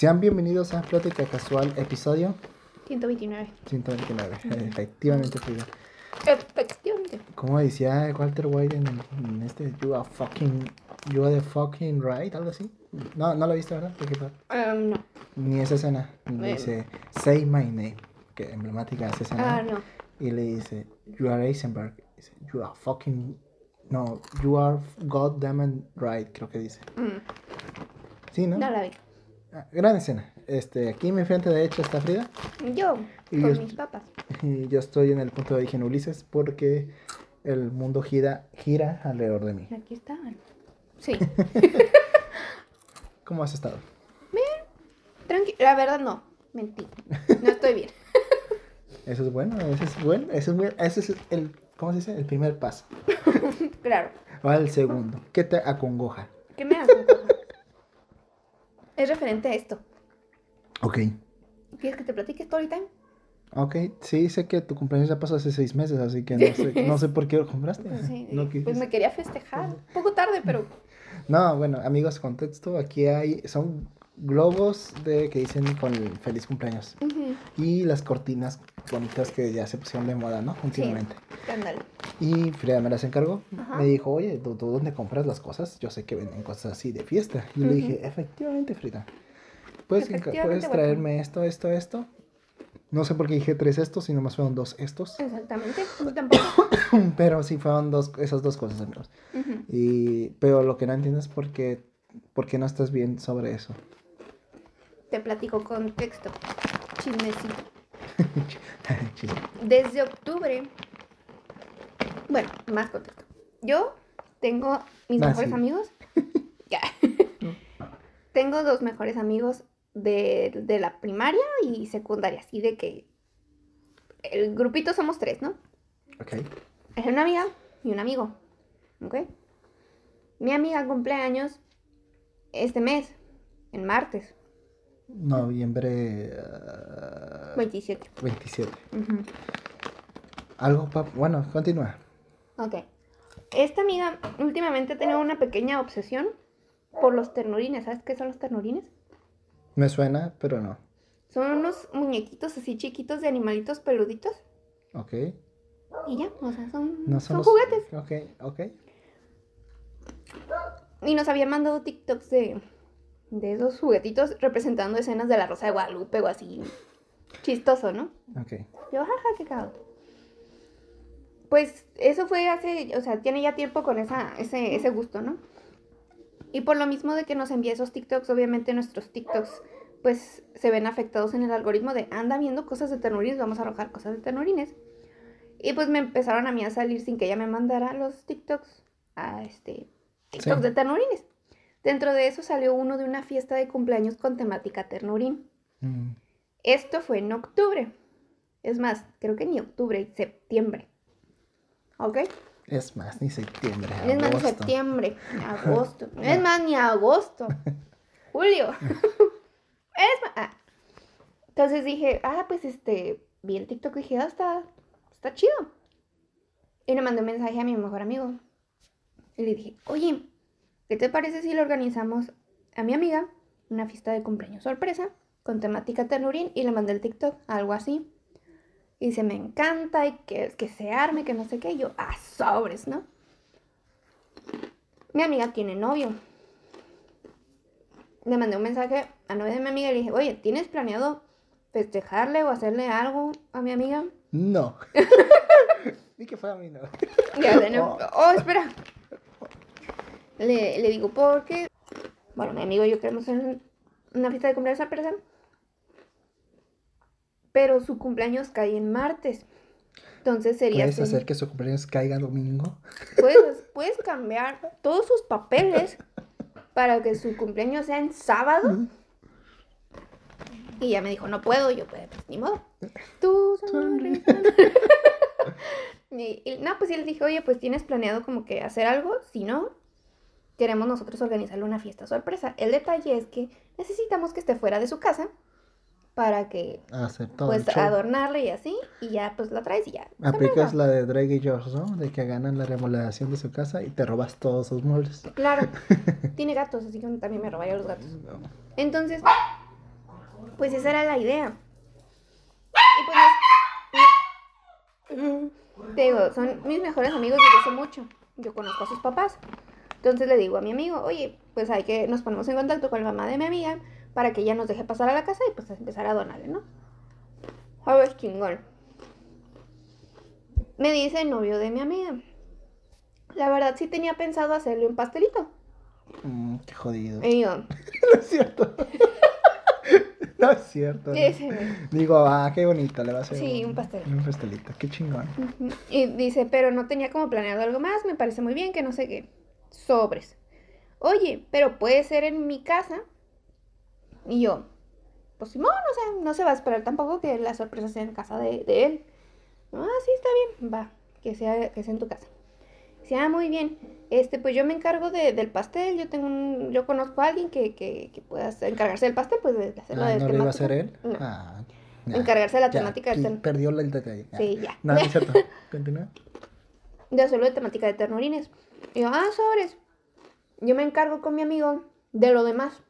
Sean bienvenidos a Plática Casual, episodio 129. 129. Efectivamente, Frida. Efectivamente. Como decía Walter White en, este You are fucking. You are the fucking right, algo así. No, no lo viste, ¿verdad? Um, no. Ni esa escena. Le dice, say my name. Que emblemática esa escena. Ah, no. Y le dice, you are Eisenberg. Dice, you are fucking. No, you are goddamn right, creo que dice. Mm, Sí, ¿no? no la vi. Ah, gran escena. Este, aquí en mi frente derecha está Frida. Yo, Y con yo- mis papas. Y yo estoy en el punto de origen Ulises porque el mundo gira, gira alrededor de mí. Aquí estaban. Sí. ¿Cómo has estado? Tranqui la verdad no. Mentí. No estoy bien. Eso es bueno, eso es bueno, eso es, bueno, ese es el, ¿cómo se dice? El primer paso. Claro. Ahora el segundo. ¿Qué te acongoja? ¿Qué me hacen? Es referente a esto. Ok. ¿Quieres que te platique story time? Ok, sí, sé que tu cumpleaños ya pasó hace seis meses, así que no sé, no sé por qué lo compraste. Pues, sí, No, pues me quería festejar. Un poco tarde, pero. No, bueno, amigos, contexto, aquí hay, son globos de que dicen con el feliz cumpleaños. Y las cortinas bonitas que ya se pusieron de moda, ¿no? Últimamente. Ándale. Y Frida me las encargó. Me dijo, oye, ¿tú, tú dónde compras las cosas? Yo sé que venden cosas así de fiesta. Y le dije, efectivamente, Frida. ¿Puedes, Efectivamente, ¿puedes traerme esto, esto, esto? No sé por qué dije tres estos, sino más fueron dos estos. Exactamente. Yo tampoco. Pero sí fueron dos, esas dos cosas, amigos. Y, pero lo que no entiendo es por qué, por qué no estás bien sobre eso. Te platico contexto. Chismecito. Desde octubre. Bueno, más contexto. Yo tengo mis Ah, mejores sí. amigos. Ya. tengo dos mejores amigos de, de la primaria y secundaria. Así de que. El grupito somos tres, ¿no? ok. Es una amiga y un amigo. ¿Ok? Mi amiga cumple años este mes, en martes, Noviembre ah, 27. 27. Ujú. Algo, pa- bueno, continúa. Ok. Esta amiga últimamente ha tenido una pequeña obsesión por los ternurines. ¿Sabes qué son los ternurines? Me suena, pero no. Son unos muñequitos así chiquitos de animalitos peluditos. Ok. Y ya, o sea, son, No son los- juguetes. Ok, ok. Y nos habían mandado TikToks de, de esos juguetitos representando escenas de la Rosa de Guadalupe o así. Chistoso, ¿no? Ok. Yo, jaja, qué cagado. Pues eso fue hace, o sea, tiene ya tiempo con esa, ese, ese gusto, ¿no? Y por lo mismo de que nos envía esos TikToks, obviamente nuestros TikToks, pues se ven afectados en el algoritmo de anda viendo cosas de ternurines, vamos a arrojar cosas de ternurines. Y pues me empezaron a mí a salir sin que ella me mandara los TikToks a este TikToks Sí. de ternurines. Dentro de eso salió uno de una fiesta de cumpleaños con temática ternurín. Mm, Esto fue en octubre. Es más, creo que ni octubre, septiembre. ¿Ok? Es más, ni septiembre. Es más, ni agosto. septiembre, agosto. Es más, ni agosto. Julio. es más. ah. Entonces dije, ah, pues este, vi el TikTok y dije, ah, está, está chido. Y le mandé un mensaje a mi mejor amigo. Y le dije, oye, ¿qué te parece si le organizamos a mi amiga una fiesta de cumpleaños sorpresa con temática ternurín? Y le mandé el TikTok, algo así. Y dice, me encanta y que, que se arme, que no sé qué. Y yo, ah, sobres, ¿no? Mi amiga tiene novio. Le mandé un mensaje a novia de mi amiga y le dije, oye, ¿tienes planeado festejarle o hacerle algo a mi amiga? No. Ni que fuera a mí, no. Ya, de nuevo. Oh, espera. Le, le digo, porque, bueno, mi amigo y yo queremos hacer una fiesta de cumpleaños sorpresa. Pero su cumpleaños cae en martes. Entonces sería... ¿Puedes hacer que su cumpleaños caiga domingo? Puedes, puedes cambiar todos sus papeles para que su cumpleaños sea en sábado. Y ella me dijo, no puedo, yo pues, pues ni modo. Tú y, y- no, pues y le dije, oye, pues tienes planeado como que hacer algo, si no, queremos nosotros organizarle una fiesta sorpresa. El detalle es que necesitamos que esté fuera de su casa para que pues adornarle y así, y ya pues la traes y ya. Aplicas la de Drake y Josh, ¿no? De que ganan la remodelación de su casa y te robas todos sus muebles. Claro, tiene gatos, así que también me robaría los gatos. Entonces, Pues esa era la idea. Y pues nos- te digo, son mis mejores amigos desde hace mucho. Yo conozco a sus papás. Entonces le digo a mi amigo, oye, pues hay que nos ponemos en contacto con la mamá de mi amiga para que ella nos deje pasar a la casa y pues empezar a donarle, ¿no? Algo chingón. Me dice el novio de mi amiga. La verdad sí tenía pensado hacerle un pastelito. Mm, qué jodido. Y yo, No es cierto. no es cierto. Digo, ah, qué bonito, le va a hacer. Sí, un pastel. Un pastelito, qué chingón. Y dice, pero no tenía como planeado algo más, me parece muy bien, que no sé qué. Sobres. Oye, pero puede ser en mi casa. Y yo, pues Simón, o sea, no se va a esperar tampoco que la sorpresa sea en casa de, de él. Ah, sí, está bien, va, que sea, que sea en tu casa. Dice, ah, muy bien. Este, pues yo me encargo de- del pastel, yo tengo un, yo conozco a alguien que, que, que pueda encargarse del pastel, pues de hacerlo Ah, de ¿No iba a hacer temática. él? No. Ah, Encargarse de la ya, temática del ten- Perdió el detalle. ya. Sí, ya. No, no es cierto. Continúa. de hacerlo de temática de ternurines. Y yo, ah, sobres. Yo me encargo con mi amigo de lo demás.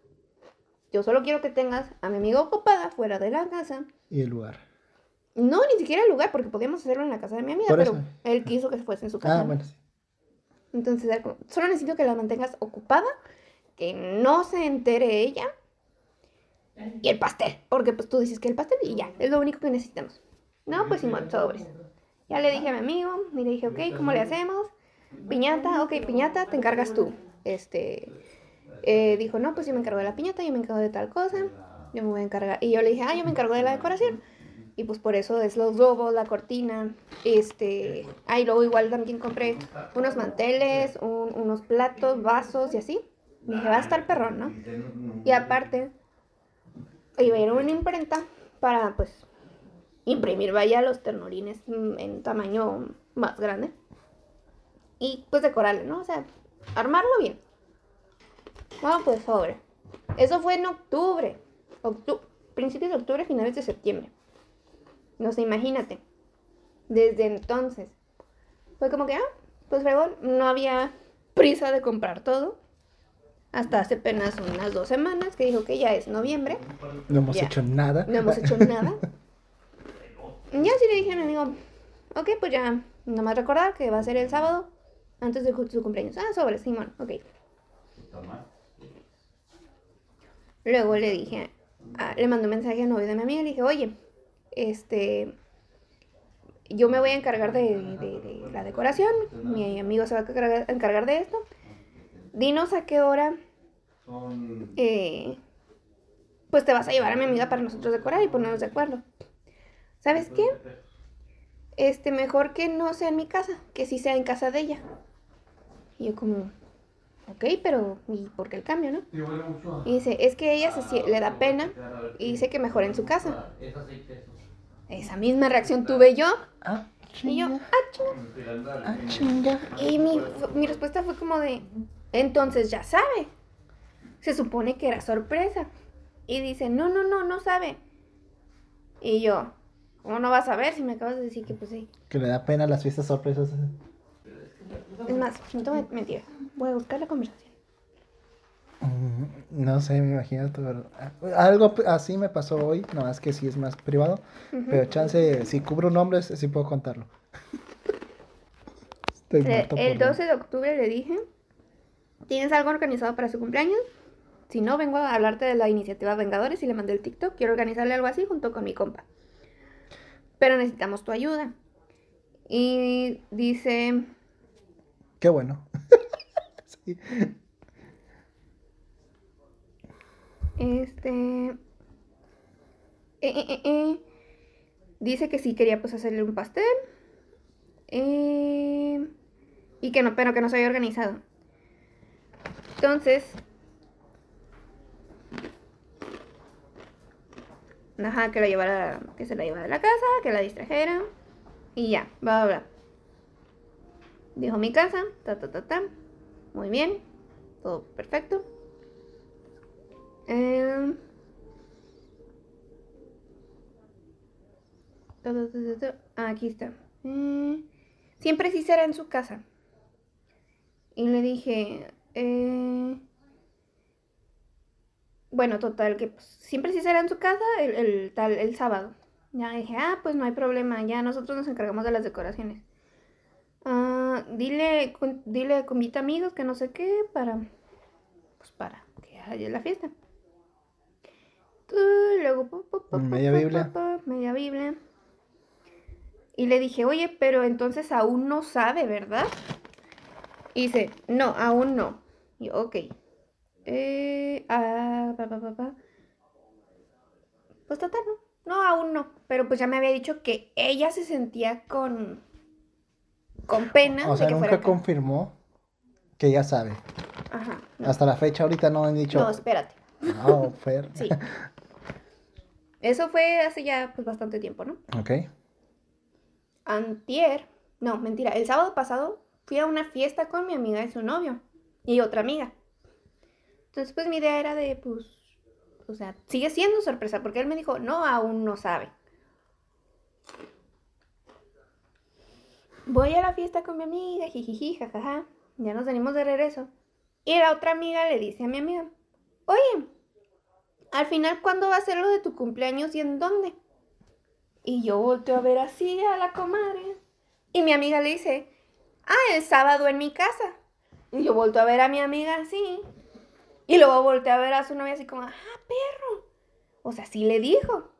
Yo solo quiero que tengas a mi amigo ocupada fuera de la casa. Y el lugar. No, ni siquiera el lugar, porque podíamos hacerlo en la casa de mi amiga, Por pero eso. él quiso que fuese en su casa. Ah, ¿no? bueno, sí. Entonces, solo necesito que la mantengas ocupada, que no se entere ella. Y el pastel, porque pues tú dices que el pastel y ya, es lo único que necesitamos. No, pues Simón, sobres. Ya le dije a mi amigo, y le dije, ok, ¿cómo le hacemos? Piñata, ok, piñata, te encargas tú. Este, eh, dijo, no, pues yo me encargo de la piñata, yo me encargo de tal cosa, yo me voy a encargar. Y yo le dije, ah, yo me encargo de la decoración. Y pues por eso es los globos, la cortina, este, ah, y luego igual también compré unos manteles, un- unos platos, vasos y así. Y dije, va a estar perrón, ¿no? Y aparte, iba a ir una imprenta para, pues, imprimir, vaya, los ternurines mm, en tamaño más grande. Y, pues, decorarle, ¿no? O sea, armarlo bien. Bueno, pues, sobre. Eso fue en octubre. Octu- principios de octubre, finales de septiembre. No sé, imagínate. Desde entonces. Fue como que, ah, pues fregón, no había prisa de comprar todo. Hasta hace apenas unas dos semanas que dijo que ya es noviembre. No hemos Ya. hecho nada. No hemos hecho nada. Ya sí le dije a mi amigo, ok, pues ya, nomás recordar que va a ser el sábado antes de su cumpleaños. Ah, sobre, Simón, ok. Luego le dije, ah, le mandé un mensaje al novio de mi amiga y le dije, oye, este, yo me voy a encargar de, de- de la decoración, mi amigo se va a encargar, encargar de esto. Dinos a qué hora, eh, pues te vas a llevar a mi amiga para nosotros decorar y ponernos de acuerdo. ¿Sabes qué? Este, mejor que no sea en mi casa, que sí sea en casa de ella. Y yo como, ok, pero ¿y por qué el cambio, no? Y dice, es que ella se, le da pena y dice que mejor en su casa. Esa misma reacción tuve yo. Ah, Y yo, ah, chinga. Ah, chinga. Y mi, mi respuesta fue como de, entonces ya sabe. Se supone que era sorpresa. Y dice, no, no, no, no sabe. Y yo, ¿cómo no vas a ver si me acabas de decir que pues sí? Que le da pena las fiestas sorpresas. Es más, no te voy a mentir. Voy a buscar la conversación. Mm, No sé, me imagino. pero- Algo p- así me pasó hoy, nada más que sí es más privado. Pero chance, si cubro nombres, sí puedo contarlo. Estoy Eh, el por 12 de octubre le dije, ¿tienes algo organizado para su cumpleaños? Si no, vengo a hablarte de la iniciativa Vengadores y le mandé el TikTok. Quiero organizarle algo así junto con mi compa. Pero necesitamos tu ayuda. Y dice, Qué bueno. Este... eh, eh, eh, eh, dice que sí quería pues hacerle un pastel. Eh, y que no, pero que no se había organizado. Entonces... Ajá, que lo llevara, que se la llevara de la casa, que la distrajera. Y ya, bla, bla, bla. Dijo mi casa, ta, ta, ta, ta. Muy bien, todo perfecto. Em. Ah, aquí está. Eh, siempre sí será en su casa. Y le dije, eh, bueno, total, que pues, siempre sí será en su casa el, el, tal, el sábado. Ya dije, ah, pues no hay problema, ya nosotros nos encargamos de las decoraciones. Ah, dile, con, dile, convita amigos que no sé qué para, pues para que haya la fiesta. luego, media Biblia. media Biblia. Y le dije, oye, pero entonces aún no sabe, ¿verdad? Y dice, no, aún no. Y yo, ok. Eh, ah, pa, pa, pa, Pues total, no. No, aún no. Pero pues ya me había dicho que ella se sentía con. Con pena. O sea, nunca confirmó que ella sabe. Ajá. Hasta la fecha ahorita no han dicho. No, espérate. No, Fer. sí. Eso fue hace ya pues bastante tiempo, ¿no? Ok. Antier. No, mentira. El sábado pasado fui a una fiesta con mi amiga y su novio. Y otra amiga. Entonces, pues mi idea era de, pues, o sea, sigue siendo sorpresa, porque él me dijo, no, aún no sabe. Voy a la fiesta con mi amiga, jijiji, jajaja. Ya nos venimos de regreso. Y la otra amiga le dice a mi amiga, oye, al final, ¿cuándo va a ser lo de tu cumpleaños y en dónde? Y yo volteo a ver así a la comadre. Y mi amiga le dice, ah, el sábado en mi casa. Y yo volteo a ver a mi amiga así. Y luego volteé a ver a su novia así como, ah, perro. O sea, sí le dijo.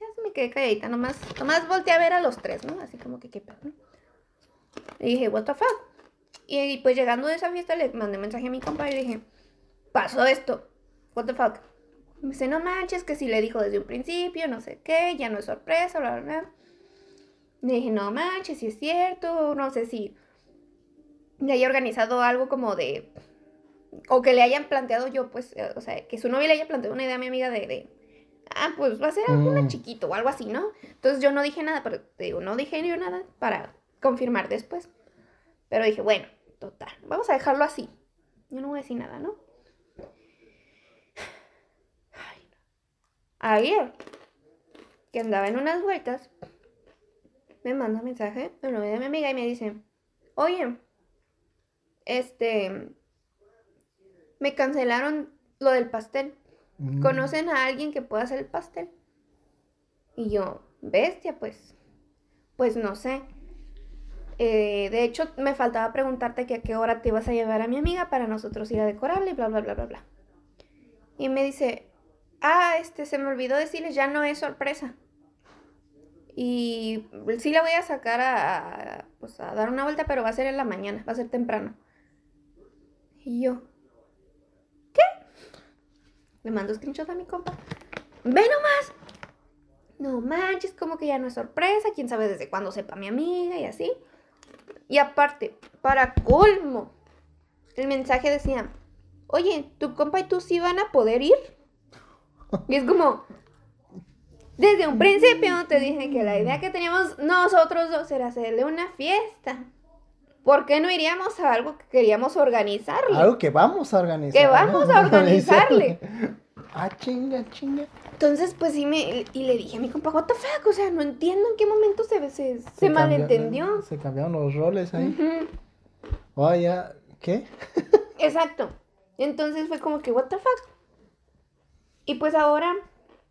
Ya se me quedé calladita, nomás, nomás volteé a ver a los tres, ¿no? Así como que qué perro. Le dije, what the fuck. Y, pues llegando de esa fiesta le mandé mensaje a mi compa y le dije, pasó esto, what the fuck. me dice, no manches, que si le dijo desde un principio, no sé qué, ya no es sorpresa, bla, bla, bla. Le dije, no manches, si es cierto, no sé si le haya organizado algo como de o que le hayan planteado yo, pues, eh, o sea, que su novia le haya planteado una idea a mi amiga de, ah, pues va a ser algo mm. chiquito o algo así, ¿no? Entonces yo no dije nada, pero te digo, no dije ni nada para confirmar después. Pero dije, bueno, total, vamos a dejarlo así. Yo no voy a decir nada, ¿no? Ayer, que andaba en unas vueltas, me manda un mensaje de novia de mi amiga y me dice, oye, este, me cancelaron lo del pastel. Mm. ¿Conocen a alguien que pueda hacer el pastel? Y yo, bestia, pues, pues no sé. Eh, de hecho, me faltaba preguntarte que a qué hora te ibas a llevar a mi amiga para nosotros ir a decorarle y bla, bla, bla, bla, bla. Y me dice, ah, este, se me olvidó decirles, ya no es sorpresa. Y sí la voy a sacar a, pues, a dar una vuelta, pero va a ser en la mañana, va a ser temprano. Y yo, me mando screenshot a mi compa. ¡Ve nomás! No manches, como que ya no es sorpresa. Quién sabe desde cuándo sepa mi amiga y así. Y aparte, para colmo, el mensaje decía: Oye, tu compa y tú sí van a poder ir. Y es como. Desde un principio te dije que la idea que teníamos nosotros dos era hacerle una fiesta. ¿Por qué no iríamos a algo que queríamos organizarle? Algo que vamos a organizar. Que vamos a organizarle. ah, chinga, chinga. Entonces, pues sí me. Y le dije a mi compa, what the fuck? O sea, no entiendo en qué momento se, se, se, malentendió. se cambiaron los roles ahí. Oye, ¿qué? Exacto. Entonces fue como que, what the fuck. Y pues ahora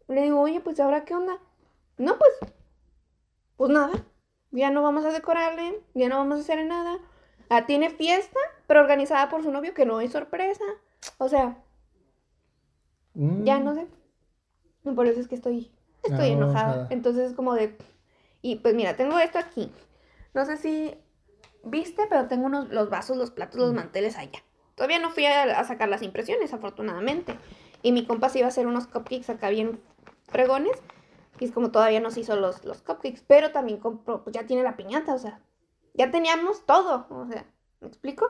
le digo, oye, pues ahora qué onda. No, pues. Pues nada ya no vamos a decorarle, ya no vamos a hacer nada. Ah, tiene fiesta, pero organizada por su novio, que no es sorpresa. O sea, ya no sé. Por eso es que estoy, estoy ah, enojada. Entonces es como de... Y pues mira, tengo esto aquí. No sé si viste, pero tengo unos, los vasos, los platos, los manteles allá. Todavía no fui a, sacar las impresiones, afortunadamente. Y mi compa se iba a hacer unos cupcakes acá bien fregones. Y es como todavía nos hizo los, los cupcakes, pero también compró, pues ya tiene la piñata, o sea, ya teníamos todo, o sea, ¿me explico?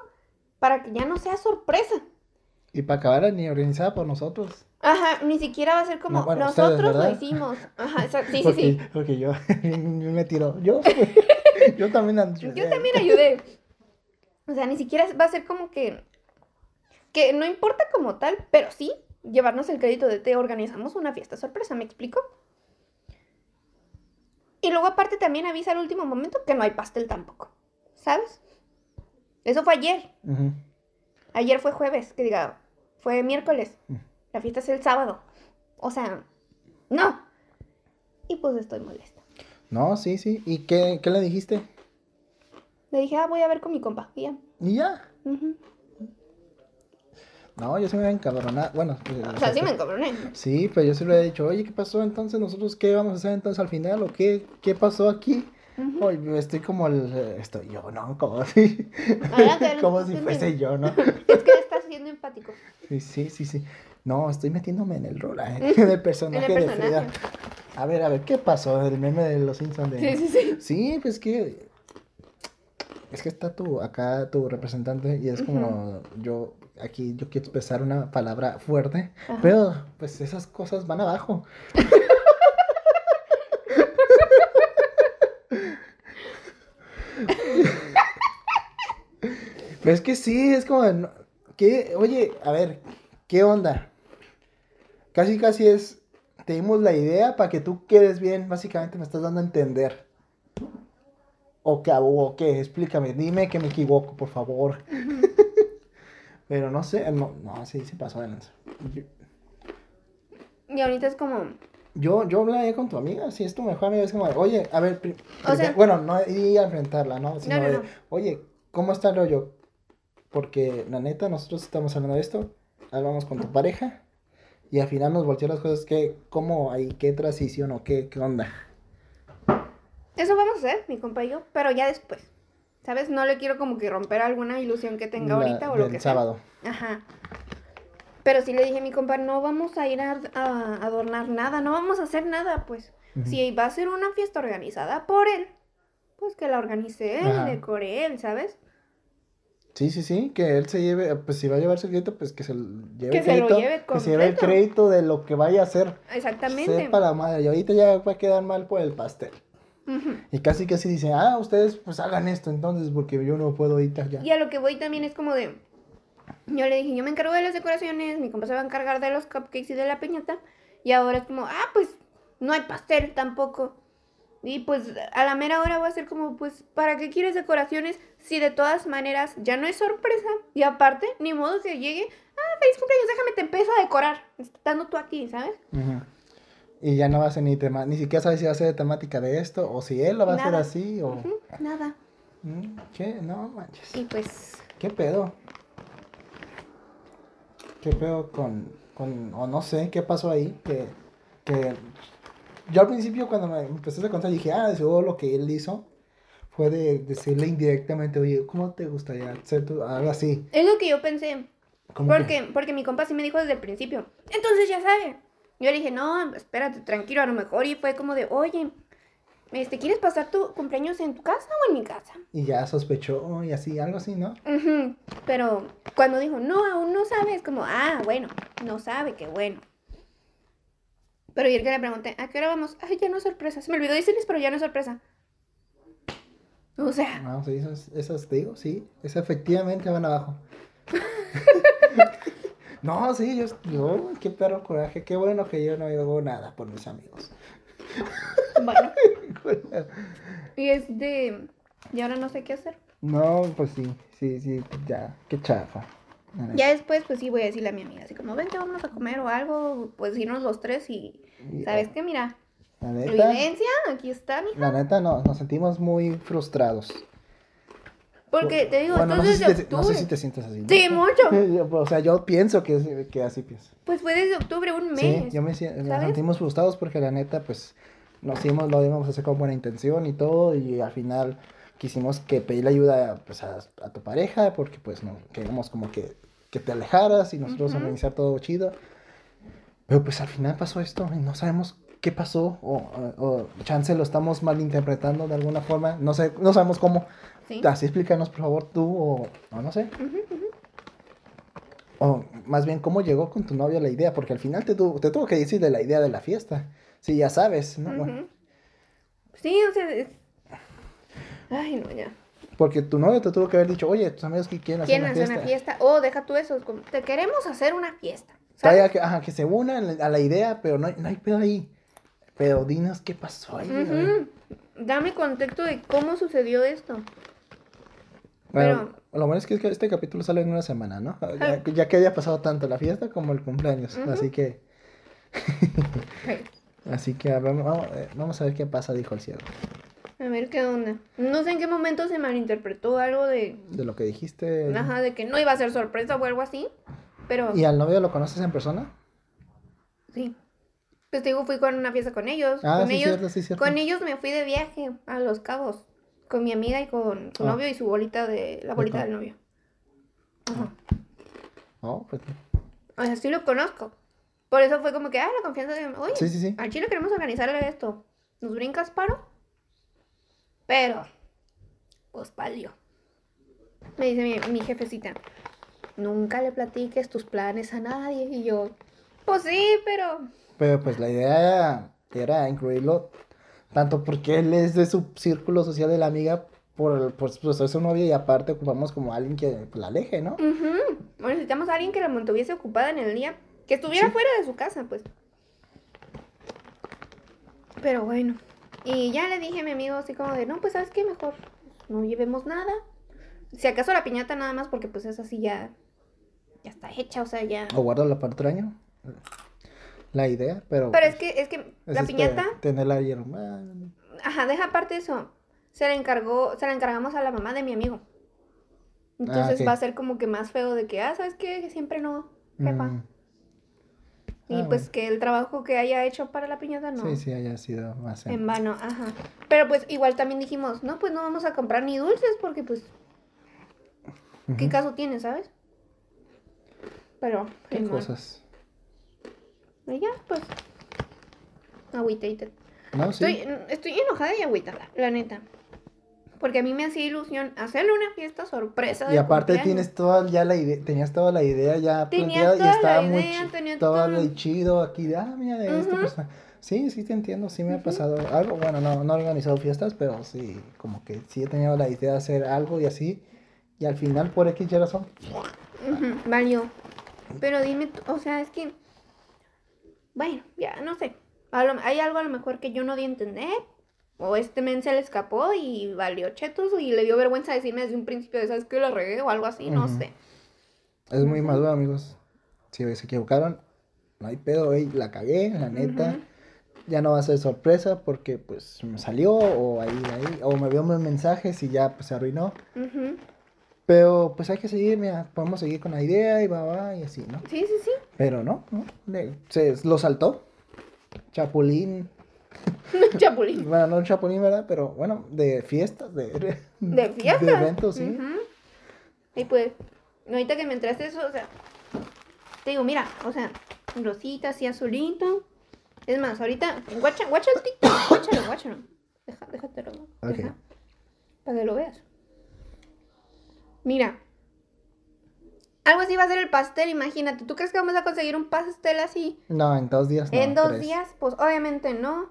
Para que ya no sea sorpresa. Y para acabar ni organizada por nosotros. Ajá, ni siquiera va a ser como nosotros lo hicimos. Ajá, sí, sí, sí. Porque yo, me tiró. Yo, yo también ayudé. Yo también ayudé. O sea, ni siquiera va a ser como que. Que no importa como tal, pero sí llevarnos el crédito de te organizamos una fiesta sorpresa, ¿me explico? Y luego aparte también avisa al último momento que no hay pastel tampoco. ¿Sabes? Eso fue ayer. Ayer fue jueves, que diga, fue miércoles. La fiesta es el sábado. O sea, no. Y pues estoy molesta. No, sí, sí. ¿Y qué, qué le dijiste? Le dije, ah, voy a ver con mi compa. Y ya. ¿Y ya? No, yo sí me había encabronado. Bueno, pues, O sea, sí me encabroné. Sí, pero yo sí le he dicho, oye, ¿qué pasó entonces? ¿Nosotros qué vamos a hacer entonces al final? ¿O qué, qué pasó aquí? Oye, estoy como el... eh, Estoy yo, ¿no? Como si... Como si fuese yo, ¿no? Es que estás siendo empático. Sí, sí, sí, sí. No, estoy metiéndome en el rol, ¿eh? en el personaje de Frida. A ver, a ver, ¿qué pasó? El meme de los Simpsons de... Sí, sí, sí. Sí, pues que... Es que está tu, acá tu representante y es como yo, aquí yo quiero expresar una palabra fuerte, Ajá. pero pues esas cosas van abajo. Pero es que sí, es como, que, oye, a ver, ¿qué onda? Casi, casi es, te dimos la idea para que tú quedes bien, básicamente me estás dando a entender. ¿O qué, o qué? Explícame, dime que me equivoco, por favor. Pero no sé, no, no, sí, sí pasó de lanza. Y ahorita es como, yo, yo hablé con tu amiga, si es tu mejor amiga, es como, oye, a ver, O sea- bueno, no ir a enfrentarla, ¿no? Sino no, de, no. oye, ¿cómo está el rollo? Porque, la neta, nosotros estamos hablando de esto, hablamos con tu pareja, y al final nos volteó las cosas, que, ¿cómo hay, qué transición o qué, qué onda? eso vamos a hacer, mi compa y yo, pero ya después. ¿Sabes? No le quiero como que romper alguna ilusión que tenga La- ahorita o lo que sea. sábado. Ajá. Pero sí le dije a mi compa, no vamos a ir a, a adornar nada, no vamos a hacer nada, pues. Si va a ser una fiesta organizada por él, pues que la organice él, decore él, ¿sabes? Sí, sí, sí, que él se lleve, pues si va a llevarse el crédito, pues que se lo lleve Que el se lo lleve que se lleve el crédito de lo que vaya a hacer. Exactamente. Sepa la madre, y ahorita ya va a quedar mal por el pastel. Y casi casi dice, ah, ustedes pues hagan esto entonces, porque yo no puedo ahorita ya. Y a lo que voy también es como de. Yo le dije, yo me encargo de las decoraciones, mi compa se va a encargar de los cupcakes y de la piñata. Y ahora es como, ah, pues no hay pastel tampoco. Y pues a la mera hora va a ser como, pues, ¿para qué quieres decoraciones si de todas maneras ya no es sorpresa? Y aparte, ni modo que llegue, ah, feliz cumpleaños, déjame te empiezo a decorar, estando tú aquí, ¿sabes? Y ya no va a ser ni tema, ni siquiera sabe si va a ser de temática de esto, o si él lo va a hacer así, o... Nada. Mm, ¿Qué? No manches. Y pues, ¿Qué pedo? ¿Qué pedo con, con, o no sé, qué pasó ahí? Que, que yo al principio cuando me empecé a contar dije, ah, seguro lo que él hizo fue de decirle indirectamente, oye, ¿cómo te gustaría hacer tu, algo así? es lo que yo pensé. Que- Porque, porque mi compa sí me dijo desde el principio. Entonces ya sabe. Yo le dije, no, espérate, tranquilo, a lo mejor. Y fue como de, oye, este, ¿quieres pasar tu cumpleaños en tu casa o en mi casa? Y ya sospechó y así, algo así, ¿no? Pero cuando dijo, no, aún no sabe, es como, ah, bueno, no sabe, qué bueno. Pero ayer que le pregunté, ¿a qué hora vamos? Ay, ya no es sorpresa. Se me olvidó decirles, pero ya no es sorpresa. O sea, No, sí, esas, esas te digo, sí, esas efectivamente van abajo. no, sí, yo, yo, qué perro coraje, qué bueno que yo no hago nada por mis amigos. bueno. Y es de, y ahora no sé qué hacer. No, pues sí, sí, sí, ya, qué chafa. Ya después, pues sí, voy a decirle a mi amiga, así como, vente, vamos a comer o algo, pues irnos los tres y, ¿sabes qué? Mira, La neta, evidencia, aquí está, mija. la neta no, nos sentimos muy frustrados. Porque te digo, bueno, no esto sé, si te, no sé si te sientes así. ¿no? Sí, mucho. Yo, o sea, yo pienso que, que así pienso. Pues fue desde octubre, un Sí, mes. yo me, nos sentimos frustrados porque la neta, pues, nos hicimos, lo íbamos a hacer con buena intención y todo, y al final quisimos que pedirle ayuda pues, a, a tu pareja porque, pues, no, queríamos como que, que te alejaras y nosotros Ujú. organizar todo chido. Pero, pues, al final pasó esto y no sabemos qué pasó o, o, chance lo estamos malinterpretando de alguna forma, no sé, no sabemos cómo. Sí. Así explícanos, por favor, tú o, o no sé. O más bien, ¿cómo llegó con tu novio la idea? Porque al final te, tuvo- te tuvo que decir de la idea de la fiesta. Sí, ya sabes, ¿no? Sí, o sea, es- Ay, no, ya. porque tu novio te tuvo que haber dicho, oye, tus amigos que quieren hacer ¿Quieren una hacer fiesta. una fiesta? Oh, deja tú eso. es como, te queremos hacer una fiesta. ¿sabes? que, ajá, que se unan a la idea, pero no hay, no hay pedo ahí. Pero dinos qué pasó ahí. ver. Ujú. Dame contexto de cómo sucedió esto. Bueno, lo bueno es que este capítulo sale en una semana, ¿no? Ya, ya que haya pasado tanto la fiesta como el cumpleaños. Así que. Así que vamos, vamos, eh, vamos a ver qué pasa, dijo el cielo. A ver qué onda. No sé en qué momento se malinterpretó algo de. De lo que dijiste. Ajá, de que no iba a ser sorpresa o algo así. Pero ¿Y al novio lo conoces en persona? sí. Pues te digo, fui con una fiesta con ellos. Ah, con sí, ellos, cierto, sí, cierto. con ellos me fui de viaje a Los Cabos. Con mi amiga y con su Ah. novio y su bolita de. la bolita del novio. Ajá. Oh, pues. O sea, sí lo conozco. Por eso fue como que, ah, la confianza de. Oye, Sí, sí, sí. al chile queremos organizarle esto. ¿Nos brincas, paro? Pero, pues valió. Me dice mi, mi jefecita, nunca le platiques tus planes a nadie. Y yo, pues sí, pero. Pero pues la idea era, incluirlo tanto porque él es de su círculo social de la amiga, por, por, por ser su novia y aparte ocupamos como alguien que la aleje, ¿no? ujú, bueno, necesitamos a alguien que la mantuviese ocupada en el día. Que estuviera Sí. fuera de su casa, pues. Pero bueno. Y ya le dije a mi amigo así como de, no, pues sabes qué, mejor no llevemos nada. Si acaso la piñata nada más porque pues esa sí ya, ya está hecha, o sea, ya... O guardarla para otro año. La idea, pero. Pero es que, es que pues, la es piñata, Tenerla ahí en- ah, ajá, deja aparte eso, se la encargó, se la encargamos a la mamá de mi amigo. Entonces ok. va a ser como que más feo de que, ah, ¿sabes qué? Que siempre no, jefa. mm, y ah, pues bueno. que el trabajo que haya hecho para la piñata no. Sí, sí, haya sido más. en- En vano, ajá. Pero pues igual también dijimos, no, pues no vamos a comprar ni dulces porque pues, ¿qué caso tiene, sabes? Pero, ¿Qué en cosas? Y ya, pues, agüiteite. No, sí. Estoy, estoy enojada y agüitada, la neta. Porque a mí me hacía ilusión hacerle una fiesta sorpresa. Y aparte cumpleaños. tienes toda ya la idea, tenías toda la idea ya Tenía planteada y estaba muy tenía todo. chido aquí, de, ah, mira, de pues, sí, sí te entiendo, sí me ha pasado algo, bueno, no, no he organizado fiestas, pero sí, como que sí he tenido la idea de hacer algo y así, y al final por X y razón, valió. Pero dime, o sea, es que. Bueno, ya, no sé. Lo- hay algo a lo mejor que yo no di a entender. O este men se le escapó y valió chetos y le dio vergüenza decirme desde un principio de, ¿sabes qué? La regué o algo así, no sé. es muy maduro, amigos, si se equivocaron, no hay pedo, ey, la cagué, la neta, ya no va a ser sorpresa porque pues me salió, o ahí, ahí, o me vio un mensajes y ya pues se arruinó. Ujú. Pero pues hay que seguir, mira, podemos seguir con la idea y va, va, y así, ¿no? Sí, sí, sí. Pero no, ¿no? Se lo saltó. Chapulín. Chapulín. Bueno, no chapulín, ¿verdad? Pero bueno, de fiestas, de, De fiestas. De eventos, sí. Ujú. Y pues, ahorita que me entraste eso, o sea, te digo, mira, o sea, rosita así azulito. Es más, ahorita, guacha, guacha el TikTok, guáchalo, guáchalo. Deja, déjatelo. Ok. Deja, para que lo veas. Mira. Algo así va a ser el pastel, imagínate. ¿Tú crees que vamos a conseguir un pastel así No, en dos días no. en dos tres. días? Pues obviamente no.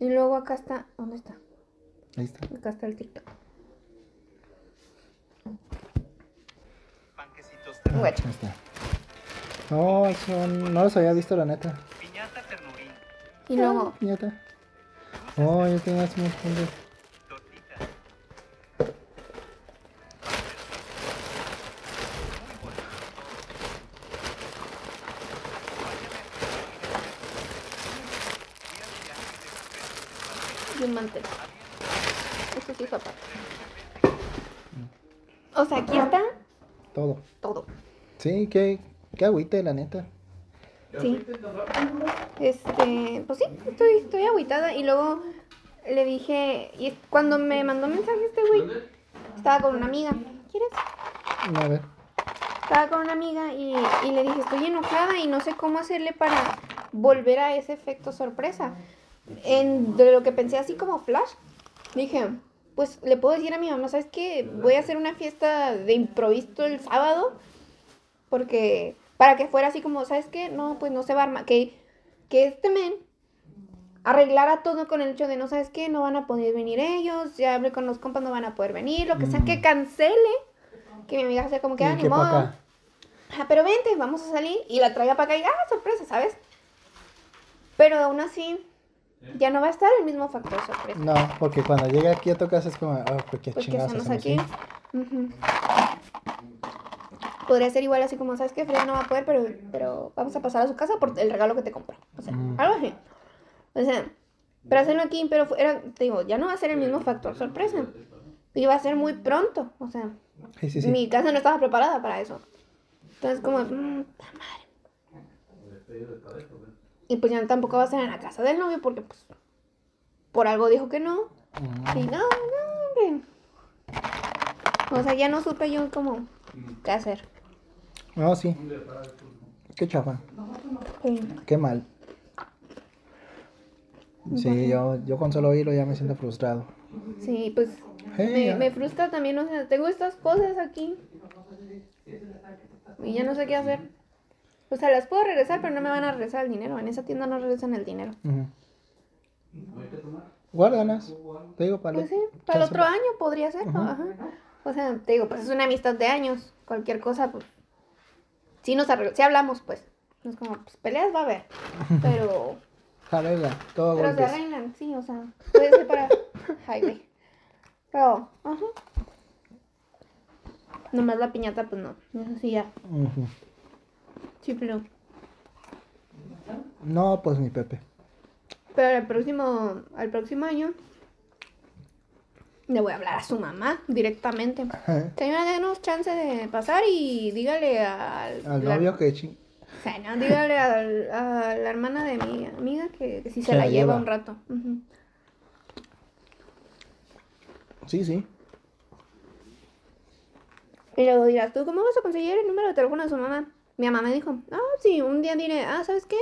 Y luego acá está, ¿dónde está? Ahí está. Acá está el TikTok. Panquecitos de Guacha. Ahí está. No, eso no los había visto, la neta. piñata ternurín, Y luego, Piñata. Oh, yo hace un montón de... mantel. Eso sí es aparte. O sea, aquí está Todo. todo. Sí, qué, qué agüite, la neta. Sí. Este, pues sí, estoy, estoy agüitada. Y luego le dije, y cuando me mandó mensaje este güey, estaba con una amiga. ¿Quieres? A ver. Estaba con una amiga y, y le dije, estoy enojada y no sé cómo hacerle para volver a ese efecto sorpresa. En, de lo que pensé así como flash, dije, pues le puedo decir a mi mamá, ¿sabes qué? Voy a hacer una fiesta de improviso el sábado, porque para que fuera así como, ¿sabes qué? No, pues no se va a armar, que, que este men arreglara todo con el hecho de, no, ¿sabes qué? No van a poder venir ellos, ya hablé con los compas, no van a poder venir, lo que sea, Mm. que cancele, que mi amiga sea como que, Y ah. Ah, pero vente, vamos a salir. Y la traiga para acá y, ah, sorpresa, ¿sabes? Pero aún así, ya no va a estar el mismo factor sorpresa. No, porque cuando llega aquí a tu casa es como, oh, pues qué que chingados estamos hacemos aquí. Podría ser igual así como, ¿sabes qué? Frida no va a poder, pero, pero vamos a pasar a su casa por el regalo que te compró. O sea, Mm. algo así. O sea, para hacerlo aquí, pero era, te digo, ya no va a ser el mismo factor sorpresa. Y va a ser muy pronto. O sea, Sí, sí, sí. mi casa no estaba preparada para eso. Entonces, como, mm, ta madre. Y pues ya tampoco va a ser en la casa del novio porque, pues, por algo dijo que no. Y no, no, hombre. O sea, ya no supe yo cómo qué hacer. No, sí. Qué chafa. Sí. Qué mal. Sí, yo, yo con solo oírlo ya me siento frustrado. Sí, pues Hey, me, me frustra también, o sea, tengo estas cosas aquí. Y ya no sé qué hacer. O sea, las puedo regresar, pero no me van a regresar el dinero. En esa tienda no regresan el dinero. Ujú. Guárdalas. Te digo, para Pues sí, para el otro año podría ser, ¿no? Ajá. O sea, te digo, pues es una amistad de años. Cualquier cosa, pues. Sí, nos arregl- sí hablamos, pues. No es como, pues peleas va a haber. Pero. Arregla, todo pero se golpes. arreglan, sí, o sea. Puede ser para highway. Pero, ajá. Nomás la piñata, pues no. Eso sí, ya. Ujú. Sí, pero. No, pues mi Pepe. Pero el próximo, al próximo año. Le voy a hablar a su mamá directamente. Señora, denos chance de pasar y dígale al, Al la- novio que ching... O sea, no, dígale al- a la hermana de mi amiga que, que si se, Se la, la lleva lleva. un rato. Sí, sí. Y luego dirás, ¿tú cómo vas a conseguir el número de teléfono de su mamá? Mi mamá me dijo, ah, sí, un día diré, ah, ¿sabes qué?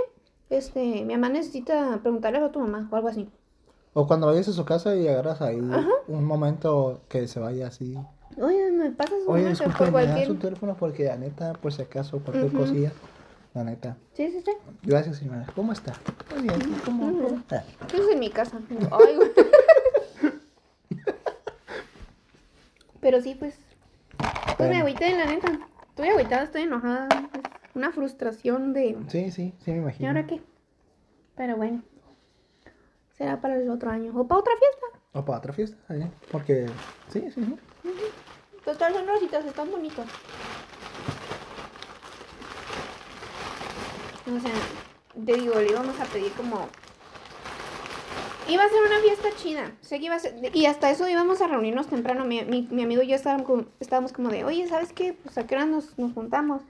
Este, mi mamá necesita preguntarle a tu mamá o algo así. O cuando vayas a su casa y agarras ahí un momento que se vaya así. Oye, me pasas su Oye, disculpe, por me cualquier... su teléfono porque la neta, por si acaso, cualquier cosilla. La neta. Sí, sí, sí. Gracias, señora. ¿Cómo está? Muy bien. ¿Cómo, cómo está? Eso es en mi casa. Ay, güey. Pero sí, pues. Pues me Bueno. agüité, la neta. Estoy agüitada, estoy enojada. Es una frustración de. Sí, sí, sí me ¿Y imagino. ahora qué? Pero bueno. Será para el otro año. O para otra fiesta. O para otra fiesta, ¿eh? Porque, sí, sí, sí. Total, son rositas, están bonitos. O sea, te digo, le íbamos a pedir como. Iba a ser una fiesta chida. Sé que iba a ser. Y hasta eso íbamos a reunirnos temprano. Mi, mi, mi amigo y yo estábamos como, estábamos como de, oye, ¿sabes qué? Pues a qué hora nos, nos juntamos.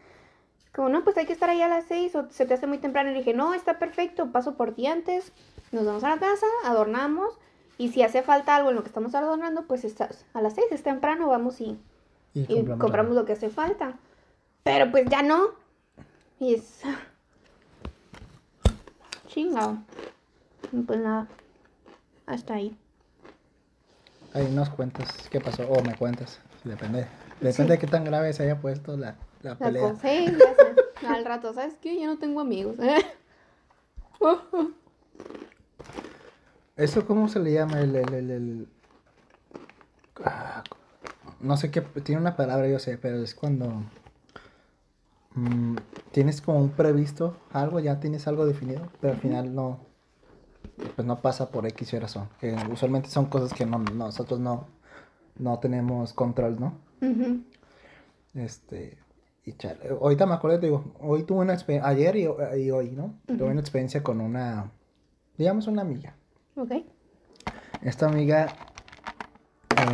Como, no, pues hay que estar ahí a las seis o se te hace muy temprano. Y le dije, no, está perfecto, paso por ti antes. Nos vamos a la casa, adornamos. Y si hace falta algo en lo que estamos adornando, pues estás a las seis, es temprano, vamos y, y compramos, lo que hace falta. Pero pues ya no. Y es. Chingado. Pues nada. Hasta ahí. Ahí nos cuentas qué pasó, o me cuentas. Depende. Depende de qué tan grave se haya puesto la, la La pelea. cosa, sí, ya sé. Al rato, ¿sabes qué? Ya no tengo amigos. ¿Eso cómo se le llama? El, el, el, el- Ah, No sé qué, tiene una palabra yo sé, pero es cuando mm, tienes como un previsto algo, ya tienes algo definido, pero al final no, pues no pasa por X y razón. Que usualmente son cosas que no, nosotros no, no tenemos control, ¿no? Este, y chale, ahorita me acuerdo, te digo, hoy tuve una experiencia, ayer y, y hoy, ¿no? Tuve una experiencia con una, digamos una amiga. Ok. Esta amiga,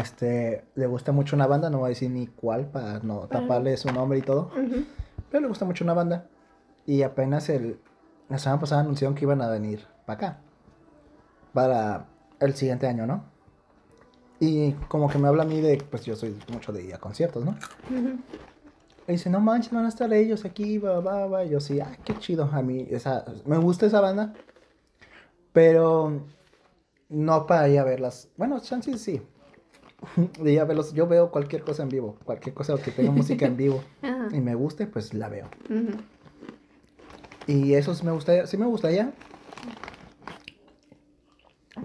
este, le gusta mucho una banda, no voy a decir ni cuál para no taparle su nombre y todo, pero le gusta mucho una banda. Y apenas el, la semana pasada anunciaron que iban a venir para acá, para el siguiente año, ¿no? Y como que me habla a mí de, pues yo soy mucho de ir a conciertos, ¿no? Ujú. Y dice, no manches, van a estar ellos aquí, va, va, va. Y yo sí, ah, qué chido. A mí, esa, me gusta esa banda. Pero no para ir a verlas. Bueno, chances sí. De ir a verlos. Yo veo cualquier cosa en vivo. Cualquier cosa que tenga música en vivo y me guste, pues la veo. Y eso sí me gustaría, sí me gustaría.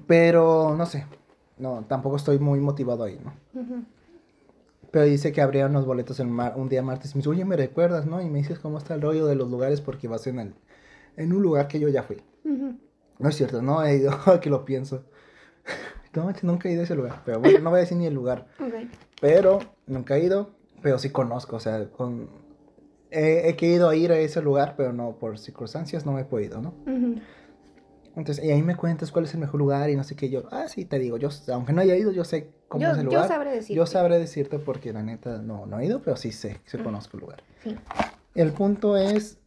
Pero no sé. No, tampoco estoy muy motivado ahí, ¿no? Ujú. Pero dice que habría unos boletos el mar- un día martes. Me dice, oye, ¿me recuerdas, no? Y me dices cómo está el rollo de los lugares porque vas en el, en un lugar que yo ya fui. No es cierto, no he ido, que lo pienso. No, nunca he ido a ese lugar. Pero bueno, no voy a decir ni el lugar. Ok. pero nunca he ido, pero sí conozco, o sea, con... He, he querido ir a ese lugar, pero no, por circunstancias no me he podido, ¿no? Ujú. Entonces, y ahí me cuentas cuál es el mejor lugar y no sé qué. Yo, ah, sí, te digo, yo, aunque no haya ido, yo sé cómo Yo- es el yo lugar. sabré decirte. Yo sabré decirte porque la neta no, no he ido, pero sí sé, sí conozco el lugar. Sí. El punto es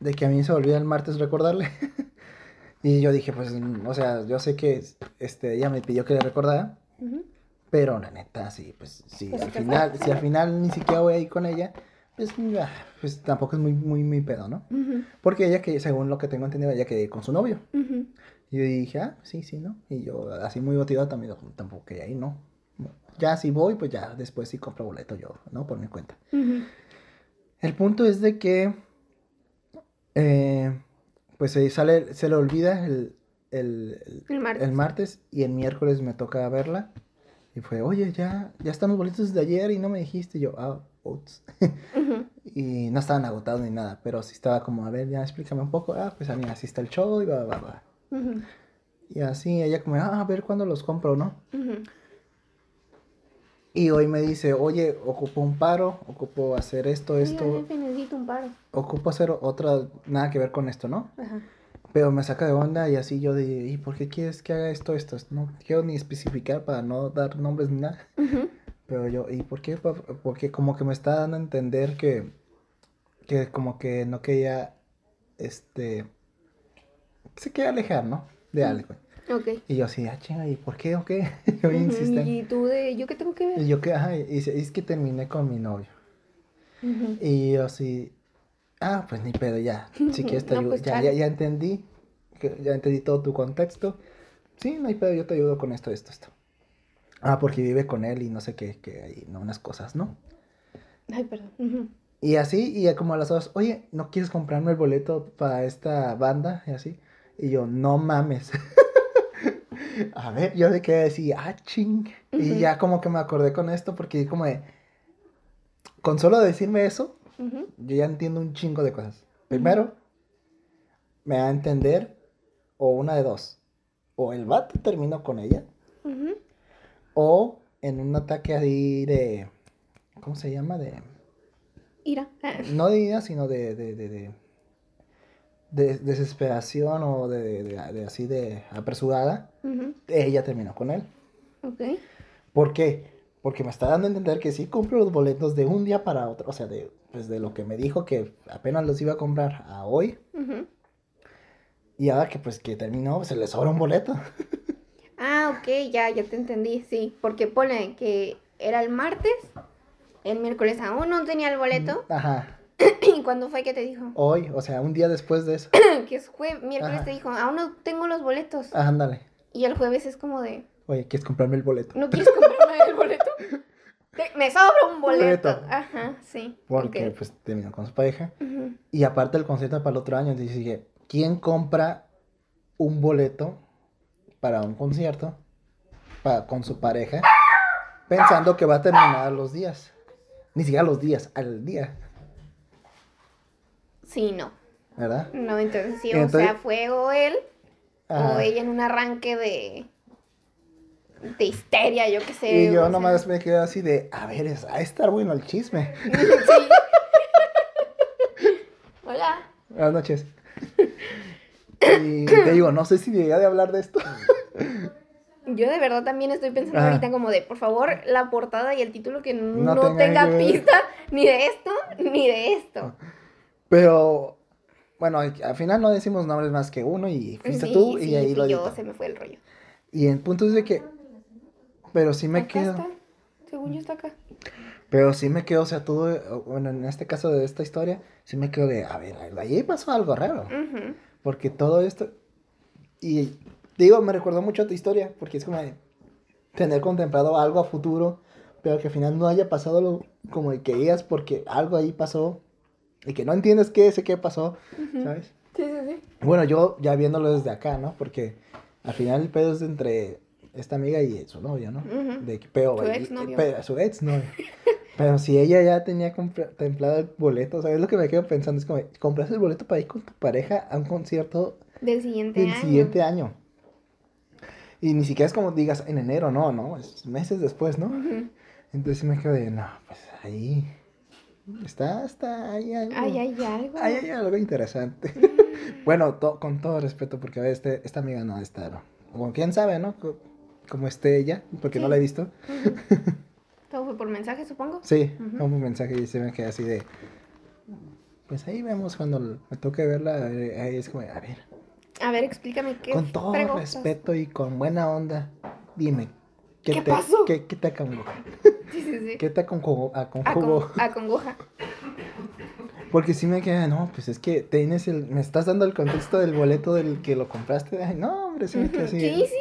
de que a mí se me olvida el martes recordarle. y yo dije, pues, mm, o sea, yo sé que este, ella me pidió que le recordara, pero la neta, sí, pues, sí, Pues al final, si al final ni siquiera voy a ir con ella, pues, ah, pues tampoco es muy, muy, muy pedo, ¿no? Porque ella que, según lo que tengo entendido, ella quería ir con su novio. Y yo dije, ah, sí, sí, ¿no? Y yo, así muy motivado también, tampoco quería ir, ¿no? Ya si voy, pues ya después sí compro boleto yo, ¿no? Por mi cuenta. El punto es de que, eh, pues se sale, se le olvida el, el, El martes. el martes y el miércoles me toca verla. Y fue, oye, ya, ya están los boletos de ayer y no me dijiste. Y yo, ah, y no estaban agotados ni nada, pero sí estaba como, a ver, ya explícame un poco. Ah, pues a mí así está el show y va, va, va. Ujú. Y así ella como, ah, a ver cuándo los compro, ¿no? Y hoy me dice, oye, ocupo un paro, ocupo hacer esto, Oiga, esto, jefe, necesito un paro. ocupo hacer otra, nada que ver con esto, ¿no? Ajá. Pero me saca de onda y así yo de, ¿y por qué quieres que haga esto, esto? No quiero ni especificar para no dar nombres ni nada. Ujú. Pero yo, ¿y por qué? Porque como que me está dando a entender que, que como que no quería, este, se quería alejar, ¿no? De algo. Ok. Y yo así, ah, chinga, ¿y por qué o qué? yo insistente. Y tú de, ¿yo qué tengo que ver? Y yo que, ajá, y dice, es que terminé con mi novio. Y yo así, ah, pues ni pedo, ya. Si quieres te No, ayudo. pues, ya, ya, ya entendí. Ya entendí todo tu contexto. Sí, no hay pedo, yo te ayudo con esto, esto, esto. Ah, porque vive con él y no sé qué, que hay, no, unas cosas, ¿no? Ay, perdón. Y así, y ya como a las horas, oye, ¿no quieres comprarme el boleto para esta banda? Y así. Y yo, no mames. a ver, yo de qué decir, ah, ching. Y ya como que me acordé con esto porque como de, con solo decirme eso, yo ya entiendo un chingo de cosas. Primero, me da a entender, o una de dos, o el vato terminó con ella. O en un ataque ahí de, ¿cómo se llama? De, Ira. No de ira, sino de, de, de, de- de desesperación o de, de- de así de apresurada, ella terminó con él. Ok. ¿Por qué? Porque me está dando a entender que sí compro los boletos de un día para otro, o sea, de, pues de lo que me dijo que apenas los iba a comprar a hoy, y ahora que pues que terminó, se le sobra un boleto. Ah, ok, ya, ya te entendí, sí. Porque pone que era el martes, el miércoles aún no tenía el boleto. Ajá, ¿Y cuándo fue que te dijo? hoy, o sea, un día después de eso. Que es jueves, miércoles Ajá. te dijo, aún no tengo los boletos. Ah, ándale. Y el jueves es como de, Oye, ¿quieres comprarme el boleto? ¿no quieres comprarme el boleto? Me sobra un boleto. Boleto. Ajá, sí. Porque pues terminó con su pareja. Y aparte el concierto para el otro año, entonces dije, ¿quién compra un boleto para un concierto pa- con su pareja pensando que va a terminar los días? Ni siquiera los días, al día, Sí, no. ¿verdad? No, entonces sí, Entonces- o sea, fue o él o ella en un arranque de de histeria, yo qué sé. Y yo sea. nomás me quedé así de, a ver, es, a estar bueno el chisme. sí. Hola. Buenas noches. Y te digo, no sé si debería de hablar de esto. Yo de verdad también estoy pensando Ajá. ahorita como de, por favor, la portada y el título que no, No tenga tenga pista ni de esto ni de esto. Pero, bueno, al final no decimos nombres más que uno y fuiste Sí, tú y sí, ahí fui lo yo, edito. se me fue el rollo. Y el punto es de que, pero sí me Acá quedo, está. Según yo está acá. pero sí me quedo, o sea, todo, bueno, en este caso de esta historia, sí me quedo de, a ver, ahí pasó algo raro. Ujú. Porque todo esto. Y digo, me recuerdo mucho a tu historia, porque es como de tener contemplado algo a futuro, pero que al final no haya pasado lo como el que querías, porque algo ahí pasó y que no entiendes qué es, qué pasó, ¿sabes? Sí, sí, sí. Bueno, yo ya viéndolo desde acá, ¿no? Porque al final el pedo es entre esta amiga y su novio, ¿no? Ujú. De que pero, Su y- exnovio. pero- su ex novio. Pero si ella ya tenía contemplado el boleto, ¿sabes lo que me quedo pensando? Es como, compras el boleto para ir con tu pareja a un concierto Del siguiente del año. siguiente año. Y ni siquiera es como digas en enero, no, no, es meses después, ¿no? Ujú. Entonces me quedé, no, pues ahí. Está, está, ahí algo. Ay, ay, algo. Ahí hay algo interesante. bueno, to- con todo respeto, porque a ver, este, esta amiga no está, ¿no? O quién sabe, ¿no? Co- Como esté ella, porque no Sí. la he visto. Todo fue por mensaje, supongo. Sí, Ujú. como un mensaje y se me queda así de. Pues ahí vemos cuando me toque verla. Ahí es como, a ver, A ver, explícame qué. con todo preguntas. respeto y con buena onda, dime. ¿Qué, ¿Qué te, pasó? ¿Qué, qué te acongoja? Sí, sí, sí. ¿Qué te acongojo? A, aconjugo? con, a congoja. Porque si me queda, no, pues es que tienes el, me estás dando el contexto del boleto del que lo compraste. Ay, no, hombre, se me queda así. Sí, sí,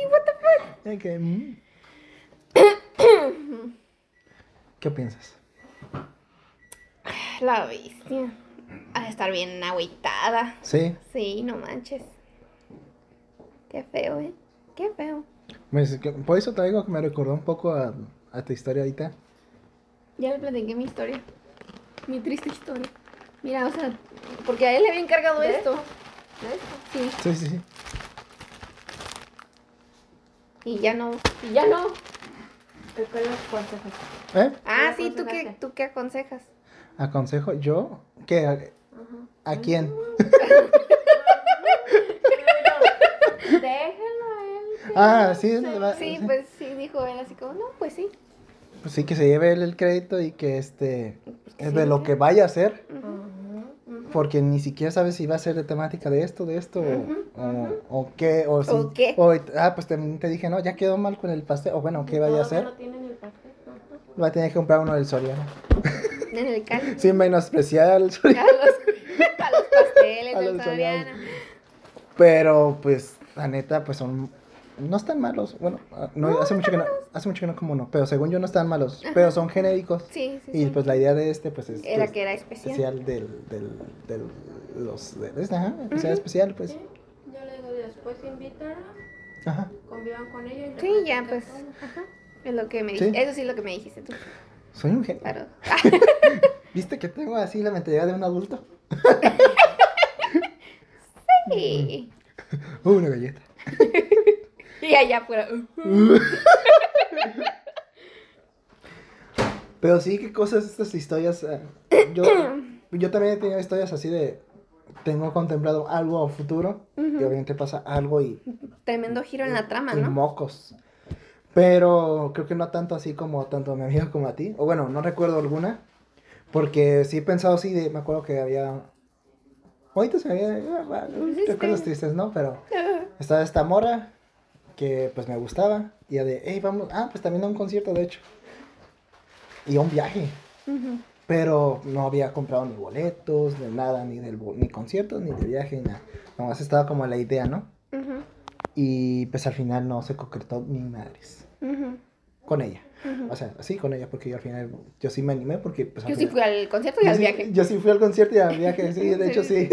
mm. ¿Qué piensas? La bestia. Ha de estar bien agüitada. Sí, Sí, no manches. Qué feo, ¿eh? Qué feo. pues, por eso te digo que me recordó un poco a, a tu historia ahorita. Ya le platiqué mi historia. Mi triste historia. Mira, o sea, porque a él le había encargado ¿De esto. Sí, Sí, sí, sí. Y ya no. Y ya no. ¿Qué qué aconsejas? ¿Eh? Ah, ¿Qué sí, ¿tú qué? ¿tú qué aconsejas? Aconsejo yo que a, ¿a quién? Déjenlo a él. Ah, no sí, Sí, sí. pues sí, dijo él así como, no, pues sí. Pues sí, que se lleve él el crédito y que este que es sí, de lo que vaya a hacer, porque ni siquiera sabes si va a ser de temática de esto, de esto, o- o, o qué, o, si- ¿O qué? o, ah, pues te, te dije, no, ya quedó mal con el pastel, o bueno, ¿qué vaya a hacer? no tienen el pastel. Va a tener que comprar uno del Soriano. En el cal. Sin menospreciar al A Soriano. los, a los pasteles A del los Soriano. Pero, pues, la neta, pues son. No están malos. Bueno, ah, no, hace, mucho que no, hace mucho que no como uno. Pero según yo, no están malos. Pero son genéricos. Sí, sí, Y sí. pues la idea de este, pues es. Era pues, que era especial. especial del. del, del los. De, este, ajá, especial, pues. Sí, Yo le digo, después invitan, Ajá. convivan con ella. y Sí, ya, pues. todo. Ajá. Es lo que me Sí. dijiste. Eso sí es lo que me dijiste tú. Soy un genio. Claro. ¿Viste que tengo así la mentalidad de un adulto? Sí. Uh, una galleta. Y allá afuera. Pero sí, qué cosas estas historias. eh, yo, yo también he tenido historias así de. Tengo contemplado algo a futuro. Y obviamente pasa algo y. Tremendo giro en la trama, y ¿no? mocos. Pero creo que no tanto así como tanto a mi amigo como a ti. O bueno, no recuerdo alguna. Porque sí he pensado así de. Me acuerdo que había. Ahorita se me había. Sí, Recuerdos sí. tristes, ¿no? Pero. Estaba esta mora. Que pues me gustaba. Y ya de. Hey, vamos. Ah, pues también a un concierto, de hecho. Y a un viaje. Pero no había comprado ni boletos, ni nada, ni del ni conciertos, ni de viaje, ni nada. Nomás estaba como la idea, ¿no? Y pues al final no se concretó ni madres. Ujú. Con ella. O sea, sí, con ella, porque yo al final, yo sí me animé porque pues... Yo sí fui al concierto y al sí- viaje. Yo sí fui al concierto y al viaje, sí, de hecho sí.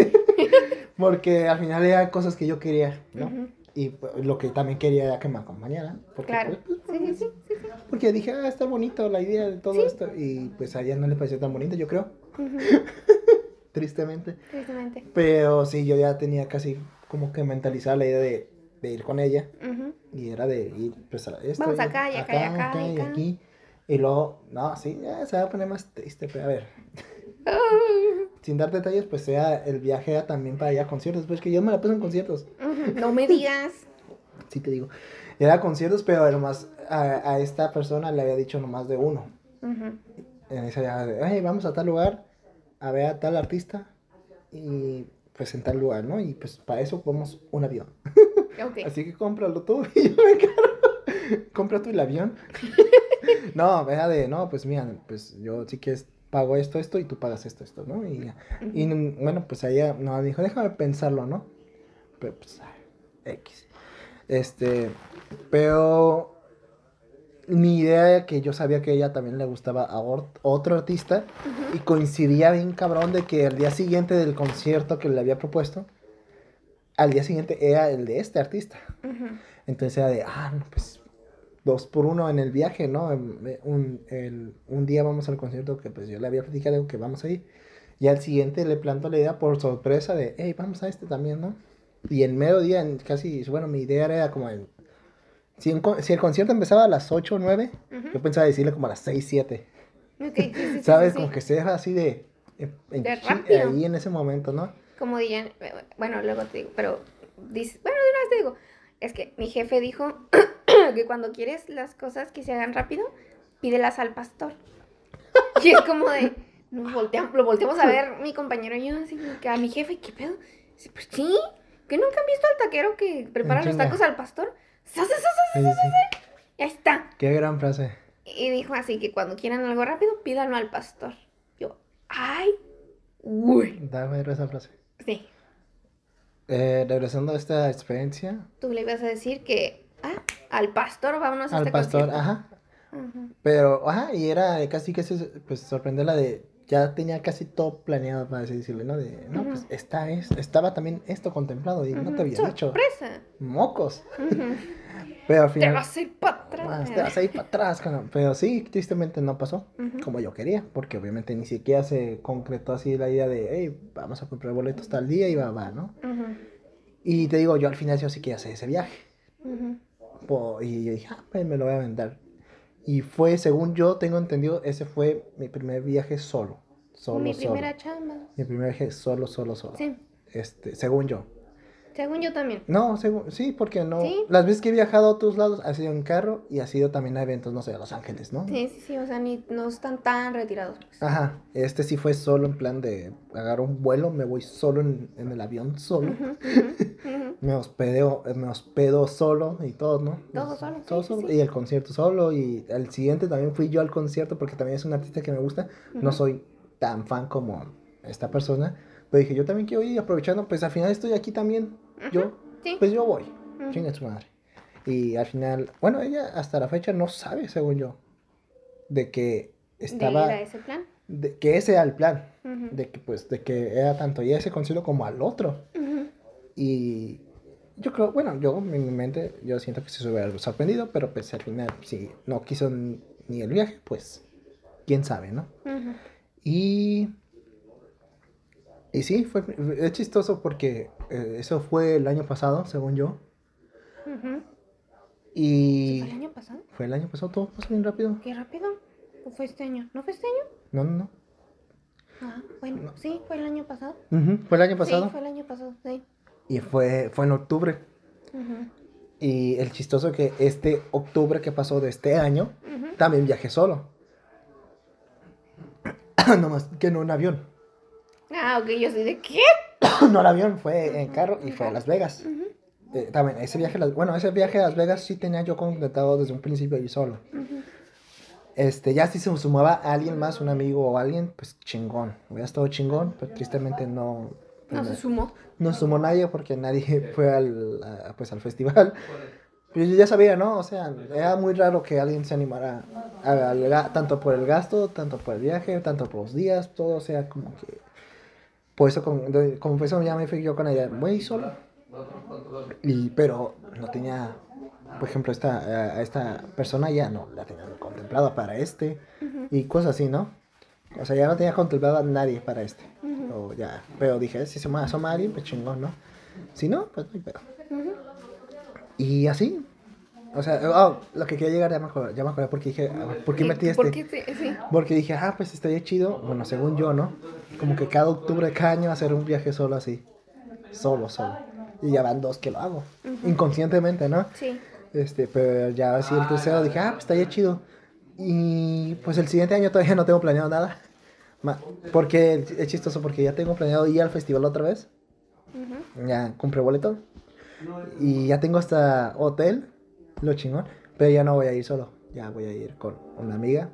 porque al final era cosas que yo quería, ¿no? Y pues, lo que también quería era que me acompañaran. Porque, Claro. pues, Sí, sí, sí. sí, sí. porque dije, ah, está bonito la idea de todo esto. Y pues a ella no le pareció tan bonito, yo creo, tristemente. Tristemente. Pero sí, yo ya tenía casi como que mentalizada la idea de, de ir con ella. Y era de ir, pues, a esto. Vamos acá, y acá, y acá, y y acá. aquí. Y luego, no, sí, ya se va a poner más triste, pero a ver. Sin dar detalles, pues sea el viaje era también para ir a conciertos. Pues que yo me la puse en conciertos. No me digas. sí te digo. Era conciertos, pero nomás a, a esta persona le había dicho nomás de uno. Ujú. En esa ya de, "Ay, vamos a tal lugar a ver a tal artista. Y pues en tal lugar, ¿no? Y pues para eso vamos un avión. Así que cómpralo tú y yo me encargo. Compra tú el avión. no, era de, no, pues mira, pues yo sí que es- pago esto, esto y tú pagas esto, esto, ¿no? Y, y bueno, pues ella no dijo, déjame pensarlo, ¿no? Pero pues, ay, X. Este, pero mi idea era que yo sabía que ella también le gustaba a otro artista y coincidía bien cabrón de que el día siguiente del concierto que le había propuesto, al día siguiente era el de este artista. Entonces era de, ah, no, pues dos por uno en el viaje, ¿no? Em, eh, Un, el- un día vamos al concierto que pues yo le había platicado que vamos a ir. Y al siguiente le planto la idea por sorpresa de, hey, vamos a este también, ¿no? Y en medio día, en casi, bueno, mi idea era como en Si, un si el concierto empezaba a las 8 o 9, Ujú. yo pensaba decirle como a las 6, 7. Ok, sí, sí, ¿Sabes? sí, Como que se deja así de... en- De rápido. ahí en ese momento, ¿no? Como dirían, eh, bueno, luego te digo, pero, dice, bueno, de una vez te digo, es que mi jefe dijo que cuando quieres las cosas que se hagan rápido, pídelas al pastor. Y es como de, nos volteamos, lo volteamos a ver mi compañero y yo, así que a mi jefe, ¿qué pedo? Dice, pues sí, que nunca han visto al taquero que prepara los tacos al pastor. Ya está. Qué gran frase. Y dijo así que cuando quieran algo rápido, pídanlo al pastor. Yo, ay, uy. Dame esa frase. Sí, Eh, regresando a esta experiencia, tú le ibas a decir que, ah, al pastor vámonos a al este pastor, concierto. ajá. Pero, ajá, y era casi que se, pues sorprenderla de, ya tenía casi todo planeado para así decirle, ¿no? De, no, pues está es, estaba también esto contemplado y no te había dicho. Sorpresa. Mocos. Pero al Te final, vas a ir para atrás. más, te vas a ir para atrás. Pero sí, tristemente no pasó como yo quería, porque obviamente ni siquiera se concretó así la idea de, hey, vamos a comprar boletos tal día y va, va, ¿no? Y te digo, yo al final yo sí quería hacer ese viaje. Y yo dije, ah, pues me lo voy a vender. Y fue, según yo tengo entendido, ese fue mi primer viaje solo. Solo, Mi solo. primera chamba. Mi primer viaje solo, solo, solo. Sí, Este, según yo. Según yo también. No, según, sí, porque no. Sí. Las veces que he viajado a otros lados ha sido en carro y ha sido también a eventos, no sé, a Los Ángeles, ¿no? Sí, sí, sí, o sea, ni, no están tan retirados. pues. Ajá, este sí fue solo en plan de agarrar un vuelo, me voy solo en, en el avión, solo. Me hospedo, me hospedo solo y todo, ¿no? Todo solo, Todo sí, sí, solo. sí. Y el concierto solo. Y el siguiente también fui yo al concierto porque también es un artista que me gusta. No soy tan fan como esta persona. Pero dije, yo también quiero ir aprovechando. Pues al final estoy aquí también. Yo, Sí. pues yo voy. Chinga su madre. Y al final, bueno, ella hasta la fecha no sabe, según yo, de que ¿De estaba. ir a ese plan? de que ese era el plan. De que, pues, de que era tanto ya ese concierto como al otro. Y yo creo, bueno, yo en mi mente, yo siento que se hubiera sorprendido, pero pues al final, si no quiso ni el viaje, pues quién sabe, ¿no? Y, y sí, fue, es chistoso porque eh, eso fue el año pasado, según yo. Ujú. Y ¿Fue el año pasado? fue el año pasado, todo pasó bien rápido. Qué rápido. ¿O fue este año? ¿No fue este año? No, no, no. Ah, bueno, sí, fue el año pasado. Ujú, Fue el año pasado. Sí, fue el año pasado, sí. Y fue, fue en octubre. Ujú. Y el chistoso que este octubre que pasó de este año, también viajé solo. no más que no en avión. Ah, ok, yo soy de qué. no en avión, fue en carro y fue a Las Vegas. Eh, también, ese viaje, a Las- bueno, ese viaje a Las Vegas sí tenía yo contratado desde un principio ir solo. Este, ya si se sumaba a alguien más, un amigo o alguien, pues chingón. Hubiera estado chingón, pero tristemente no. No se sumó. no sumó nadie porque nadie fue al, a- pues, al festival. Pero yo ya sabía, ¿no? O sea, era muy raro que alguien se animara a- tanto por el gasto, tanto por el viaje, tanto por los días, todo, o sea, como que... Por eso, de- como por eso ya me fui yo con la idea, voy solo. Y, pero no tenía, por ejemplo, esta, a- esta persona ya no la tenía contemplada para este Ujú. y cosas así, ¿no? O sea, ya no tenía contemplado a nadie para este. Ujú. O ya, pero dije, si se me asoma alguien, pues chingón, ¿no? Si no, pues no hay pedo. Ujú. Y así. O sea, oh, lo que quería llegar ya me acordé, ya me acordé porque dije, ah, ¿por qué ¿Y metí ¿Por este? qué sí? sí. Porque dije, ah, pues estaría chido, bueno, según yo, ¿no? Como que cada octubre, cada año hacer un viaje solo así. Solo, solo. Y ya van dos que lo hago. Inconscientemente, ¿no? Sí. Este, pero ya así el tercero dije, ah, pues estaría chido. Y pues el siguiente año todavía no tengo planeado nada. Porque es chistoso porque ya tengo planeado ir al festival otra vez. Ujú. Ya compré boleto. Y ya tengo hasta hotel, lo chingón. Pero ya no voy a ir solo. Ya voy a ir con una amiga.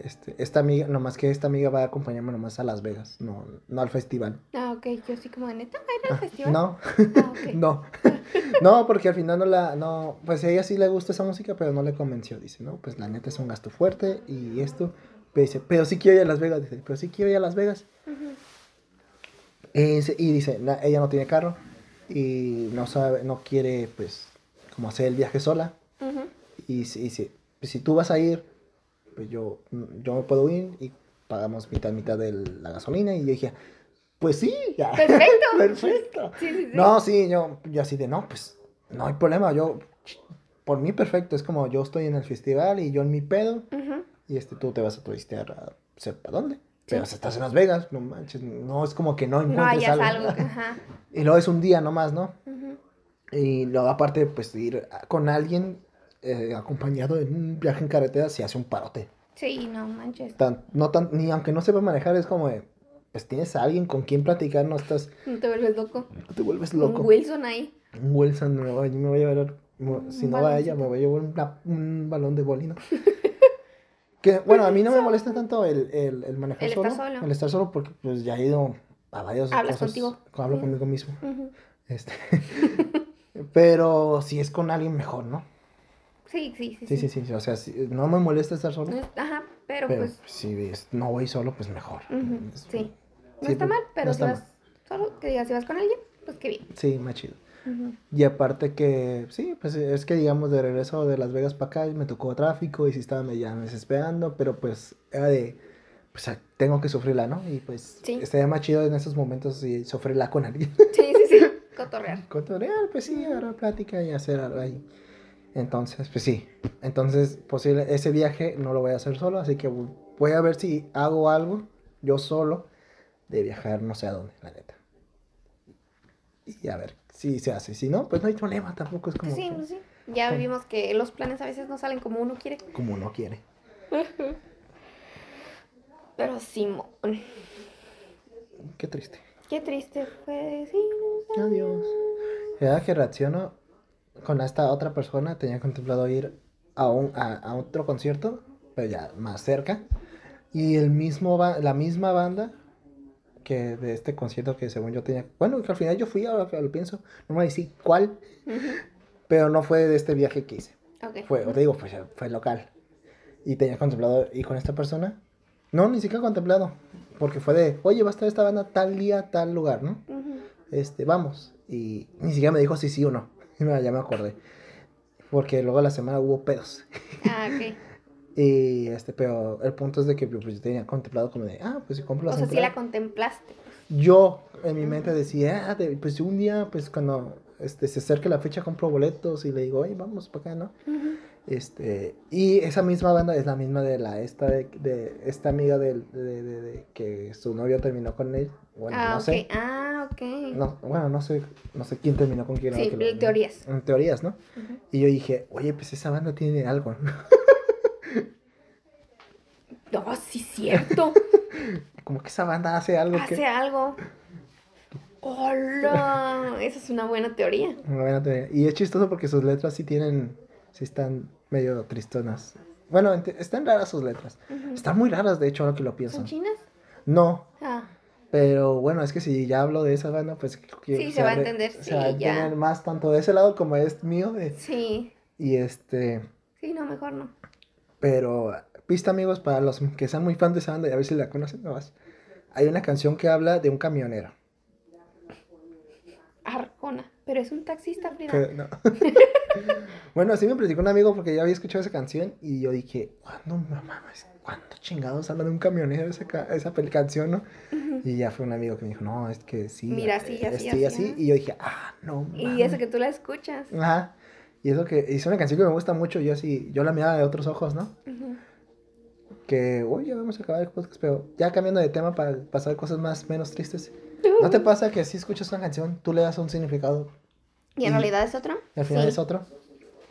Este, esta amiga, nomás que esta amiga va a acompañarme nomás a Las Vegas, no, no al festival. Ah, ok, yo sí como de neta, ¿va a ir al festival? No, Ah, no. No, porque al final no la, no, pues a ella sí le gusta esa música, pero no le convenció. Dice, no, pues la neta es un gasto fuerte y esto. Pero dice, pero sí quiero ir a Las Vegas. Dice, pero sí quiero ir a Las Vegas. Eh, se- y dice, "Na- ella no tiene carro y no sabe, no quiere, pues, como hacer el viaje sola. Y y si, pues, si tú vas a ir, pues yo, yo me puedo ir y pagamos mitad, mitad de la gasolina. Y yo dije, pues sí, ya. Perfecto. Perfecto. Sí, sí, sí. No, sí, yo, yo así de, no, pues, no hay problema, yo, por mí perfecto, es como yo estoy en el festival y yo en mi pedo, Ujú. y este, tú te vas a turistear a sepa dónde. Pero si estás en Las Vegas, no manches, no es como que no No encuentres hayas algo. algo. Ajá. Y luego es un día nomás, ¿no? Ujú. Y luego aparte, pues ir con alguien eh, acompañado en un viaje en carretera se hace un parote. Sí, no manches. Tan, no tan, ni aunque no sepa manejar, es como de, pues tienes a alguien con quien platicar, no estás, No te vuelves loco. no te vuelves loco. Un Wilson ahí. Un Wilson me voy, me voy a llevar, me- si Un no va ella, me voy a llevar una- un balón de bolino. que bueno, a mí no me molesta tanto el, el, el manejar El solo, estar solo. el estar solo porque pues ya he ido a varias Hablas cosas, contigo. hablo Sí. conmigo mismo. Este, pero si es con alguien mejor, ¿no? Sí, sí, sí. Sí, sí, sí, o sea, si- no me molesta estar solo, Ajá, pero, pero pues. si no voy solo, pues mejor. ujú, Es- sí. No sí, está pues, mal, pero no si vas solo, que digas, si vas con alguien, pues qué bien. Sí, más chido. Ujú. Y aparte que, sí, pues es que digamos de regreso de Las Vegas para acá me tocó tráfico y sí estaba medio desesperando, pero pues era de, pues ah, tengo que sufrirla, ¿no? Y pues Sí. estaría más chido en esos momentos y sufrirla con alguien. Sí, sí, sí. Cotorrear. Cotorrear, pues sí, agarrar plática y hacer algo ahí. Entonces, pues sí. Entonces, posible, ese viaje no lo voy a hacer solo, así que voy a ver si hago algo yo solo de viajar no sé a dónde, la neta. Y a ver si se hace. Si no, pues no hay problema, tampoco es como Sí, que- pues sí. Ya Como- vimos que los planes a veces no salen como uno quiere. como uno quiere. Pero Simón. Qué triste. Qué triste fue. Sí, no, Adiós. Cada que reacciono con esta otra persona, tenía contemplado ir a, un, a, a otro concierto, pero ya más cerca. Y el mismo la misma banda que de este concierto que según yo tenía. Bueno, que al final yo fui, ahora que lo pienso. No me decir cuál, pero no fue de este viaje que hice. Ok. Fue, te digo, fue, fue local. Y tenía contemplado ir con esta persona. No, ni siquiera contemplado. Porque fue de, oye, va a estar esta banda tal día, tal lugar, ¿no? Ujú. este, vamos. Y ni siquiera me dijo si sí o no. Ya me acordé. Porque luego la semana hubo pedos. Ah, ok. Y este, pero el punto es de que pues, yo tenía contemplado como de, ah, pues si compro O las sea, sí la contemplaste. Yo en mi mente decía, ah, de- pues un día, pues cuando este, se acerque la fecha compro boletos y le digo, oye, vamos para acá, ¿no? Este, y esa misma banda es la misma de la esta de, de esta amiga de, de- de que su novio terminó con él. Bueno, ah, no ok. sé. Ah, ok. No, bueno, no sé, no sé quién terminó con quién. Sí, ahora que lo- teorías. En teorías, ¿no? Y yo dije, oye, pues esa banda tiene algo. ¿no? No, sí, cierto. Como que esa banda hace algo Hace que... algo. Hola. Esa es una buena teoría. Una buena teoría. Y es chistoso porque sus letras sí tienen, sí están medio tristonas. Bueno, están raras sus letras. Están muy raras, de hecho, ahora que lo pienso. ¿Son chinas? No, Ah, pero bueno, es que si ya hablo de esa banda, pues que Sí, se va a entender, Se va a sí, ya. más tanto de ese lado como es mío. de- sí. y este, Sí, no, mejor no. pero pista amigos para los que sean muy fans de esa banda y a ver si la conocen no más. Hay una canción que habla de un camionero. Arjona. Pero es un taxista, Frida. No. bueno, así me platicó un amigo porque ya había escuchado esa canción y yo dije, ¿cuándo, mames? ¿Cuánto chingados habla de un camionero esa, esa canción, no? Y ya fue un amigo que me dijo, no, es que sí. Mira, eh, sí, así, sí, así, ajá. Y yo dije, ah, no Y mames". eso que tú la escuchas. Ajá. Y eso que es una canción que me gusta mucho, yo así, yo la miraba de otros ojos, ¿no? Que, uy, ya vamos a acabar el podcast, pero ya cambiando de tema para pasar cosas más, menos tristes. ¿No te pasa que si escuchas una canción, tú le das un significado ¿Y en Y- realidad es otro? y al final sí. es otro?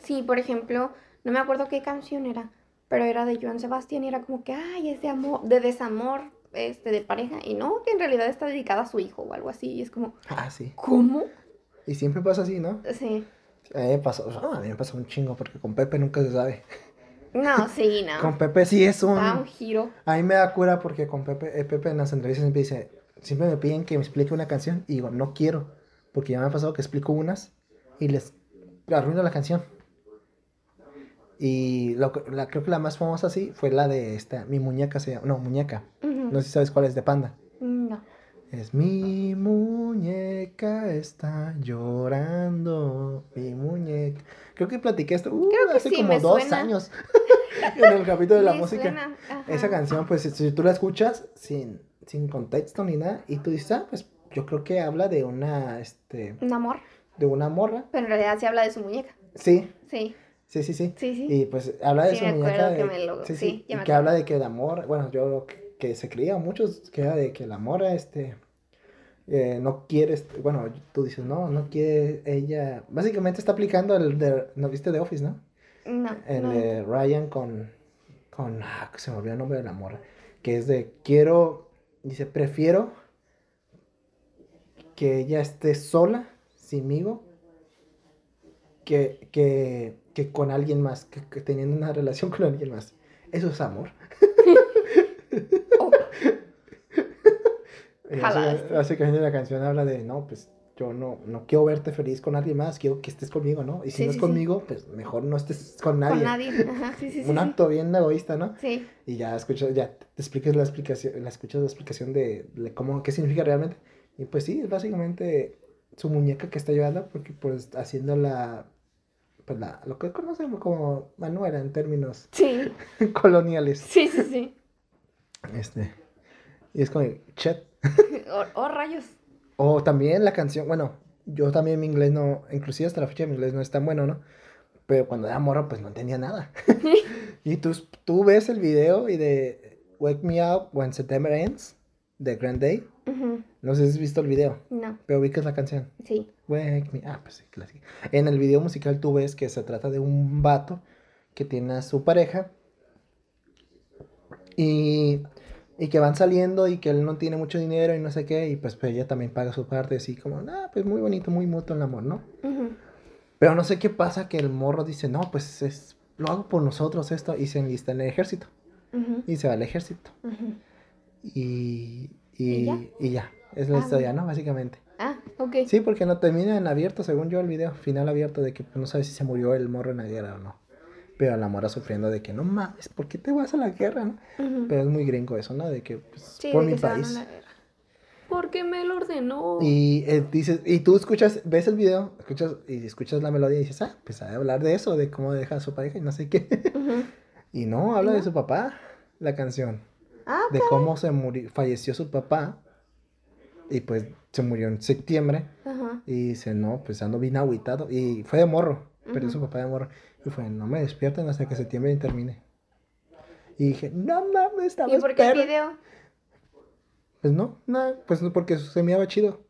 Sí, por ejemplo, no me acuerdo qué canción era, pero era de Joan Sebastián y era como que, ay, es de amor, de desamor, este, de pareja, y no, que en realidad está dedicada a su hijo o algo así, y es como, Ah, sí. ¿cómo? Y siempre pasa así, ¿no? Sí. A mí me pasó, no, a mí me pasó un chingo porque con Pepe nunca se sabe. No, sí, no. Con Pepe sí es un... Da un giro. A mí me da cura porque con Pepe, eh, Pepe en las entrevistas siempre dice, siempre me piden que me explique una canción y digo, no quiero, porque ya me ha pasado que explico unas y les arruino la canción. Y lo, que- la, creo que la más famosa sí fue la de esta, mi muñeca se llama, no, muñeca, no sé si sabes cuál es de Panda. No. Es mi muñeca está llorando, mi muñeca. Creo que platiqué esto uh, Creo que hace sí, como dos suena. años en el capítulo de la Me música. Esa canción, pues si tú la escuchas sin, sin contexto ni nada, y tú dices, ah, pues yo creo que habla de una, este, Un amor, de una morra. pero en realidad se habla de su muñeca. Sí, Sí. Sí, sí, sí. Sí, sí. Y pues habla de Sí, su me muñeca. de- que me lo- sí, sí, y que habla de que el amor, bueno, yo que, que se creía muchos, que era de que el amor, este, eh, no quiere, este, bueno, tú dices, no, no quiere ella, básicamente está aplicando el de, ¿no viste de Office, no? No, El no. de Ryan con, con, ah, se me olvidó el nombre de la morra, que es de, quiero, dice, prefiero que ella esté sola, sinmigo, que, que, que con alguien más, que, que teniendo una relación con alguien más. Eso es amor. Oh. Básica- Básicamente la canción habla de, no, pues yo no, no quiero verte feliz con alguien más, quiero que estés conmigo, ¿no? Y si Sí, no es sí. conmigo, pues mejor no estés con nadie. Con nadie. Ajá, sí, sí. Un acto bien egoísta, ¿no? Sí. Y ya escuchas, ya te explicas la explicación, la escuchas la explicación de, de cómo, qué significa realmente. Y pues sí, es básicamente su muñeca que está llevando, porque pues haciendo la, pues la, lo que conocemos como manuela en términos Sí. coloniales. Sí, sí, sí. Este, y es como, chet. Oh, oh, rayos. O también la canción, bueno, yo también mi inglés no, inclusive hasta la fecha mi inglés no es tan bueno, ¿no? Pero cuando era morra, pues no entendía nada. y tú, tú ves el video y de Wake Me Up When September Ends, de Grand Day. No sé si has visto el video, No, pero ubicas la canción. sí. Wake Me Ah, pues sí, clásica. En el video musical tú ves que se trata de un vato que tiene a su pareja y, y que van saliendo y que él no tiene mucho dinero y no sé qué, y pues, pues ella también paga su parte, así como, ah, pues muy bonito, muy mutuo el amor, ¿no? Pero no sé qué pasa que el morro dice, no, pues es, lo hago por nosotros esto, y se enlista en el ejército, y se va al ejército, y, y, ¿Y ya? y ya, es la Ah, historia, ¿no? Básicamente. Ah, ok. Sí, porque no termina en abierto, según yo, el video. Final abierto de que pues, no sabes si se murió el morro en la guerra o no. Pero la mora sufriendo de que no mames, ¿por qué te vas a la guerra, no? Pero es muy gringo eso, ¿no? De que, pues, Sí, por de mi que se van a país. la guerra. Porque me lo ordenó. Y eh, dices, y tú escuchas, ves el video, escuchas, y escuchas la melodía y dices, ah, pues a hablar de eso, de cómo deja a su pareja y no sé qué. Y no, habla ¿Y de su papá, la canción. Ah, De cómo se murió, falleció su papá. Y pues se murió en septiembre. Ajá. Y dice, no, pues ando bien agüitado. Y fue de morro, perdió su papá de morro. Y fue, no me despierten hasta que septiembre termine. Y dije, no mames, estaba ¿Y por qué el perro". video? Pues no, no, pues no, porque se miraba chido.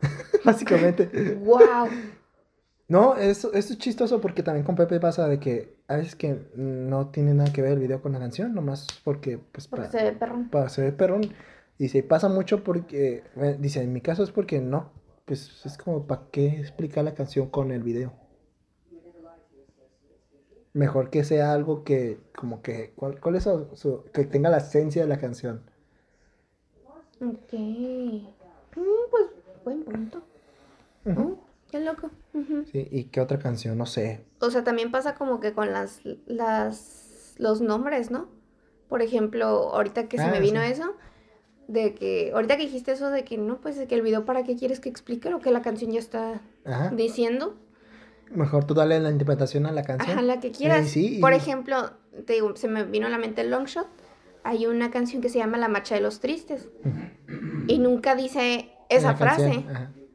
Básicamente. ¡Wow! No, eso, eso es chistoso porque también con Pepe pasa de que a veces que no tiene nada que ver el video con la canción, nomás porque, pues, Porque pa- se ve perrón. para ser perrón. Dice, pasa mucho porque, eh, dice, en mi caso es porque no, pues es como, ¿para qué explicar la canción con el video? Mejor que sea algo que, como que, ¿cuál, cuál es su, su- que tenga la esencia de la canción? Ok. Mm, pues, buen punto. Mm, qué loco. Sí, ¿y qué otra canción? No sé. O sea, también pasa como que con las, las, los nombres, ¿no? Por ejemplo, ahorita que se Ah, me vino sí. eso, de que, ahorita que dijiste eso de que no, pues de que el video para qué quieres que explique lo que la canción ya está Ajá. diciendo. Mejor tú dale la interpretación a la canción. Ajá, la que quieras. sí, Por y- ejemplo, te digo, se me vino a la mente el long shot. Hay una canción que se llama La Marcha de los Tristes. Y nunca dice esa La frase.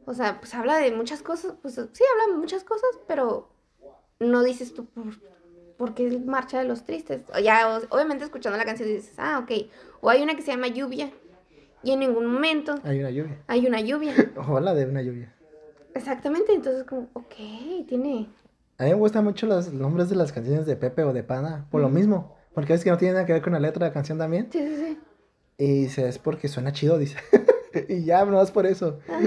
O sea, pues habla de muchas cosas. Pues sí, habla de muchas cosas, pero no dices tú por, por qué es Marcha de los Tristes. O ya, o- obviamente escuchando la canción dices, ah, ok. O hay una que se llama Lluvia. Y en ningún momento Hay una lluvia. hay una lluvia. Ojalá de una lluvia. Exactamente, entonces como, ok, tiene... A mí me gustan mucho los nombres de las canciones de Pepe o de Pana, por lo mismo. Porque es que no tiene nada que ver con la letra de la canción también. Sí, sí, sí. Y dice, es porque suena chido, dice. y ya, no es por eso. Ah,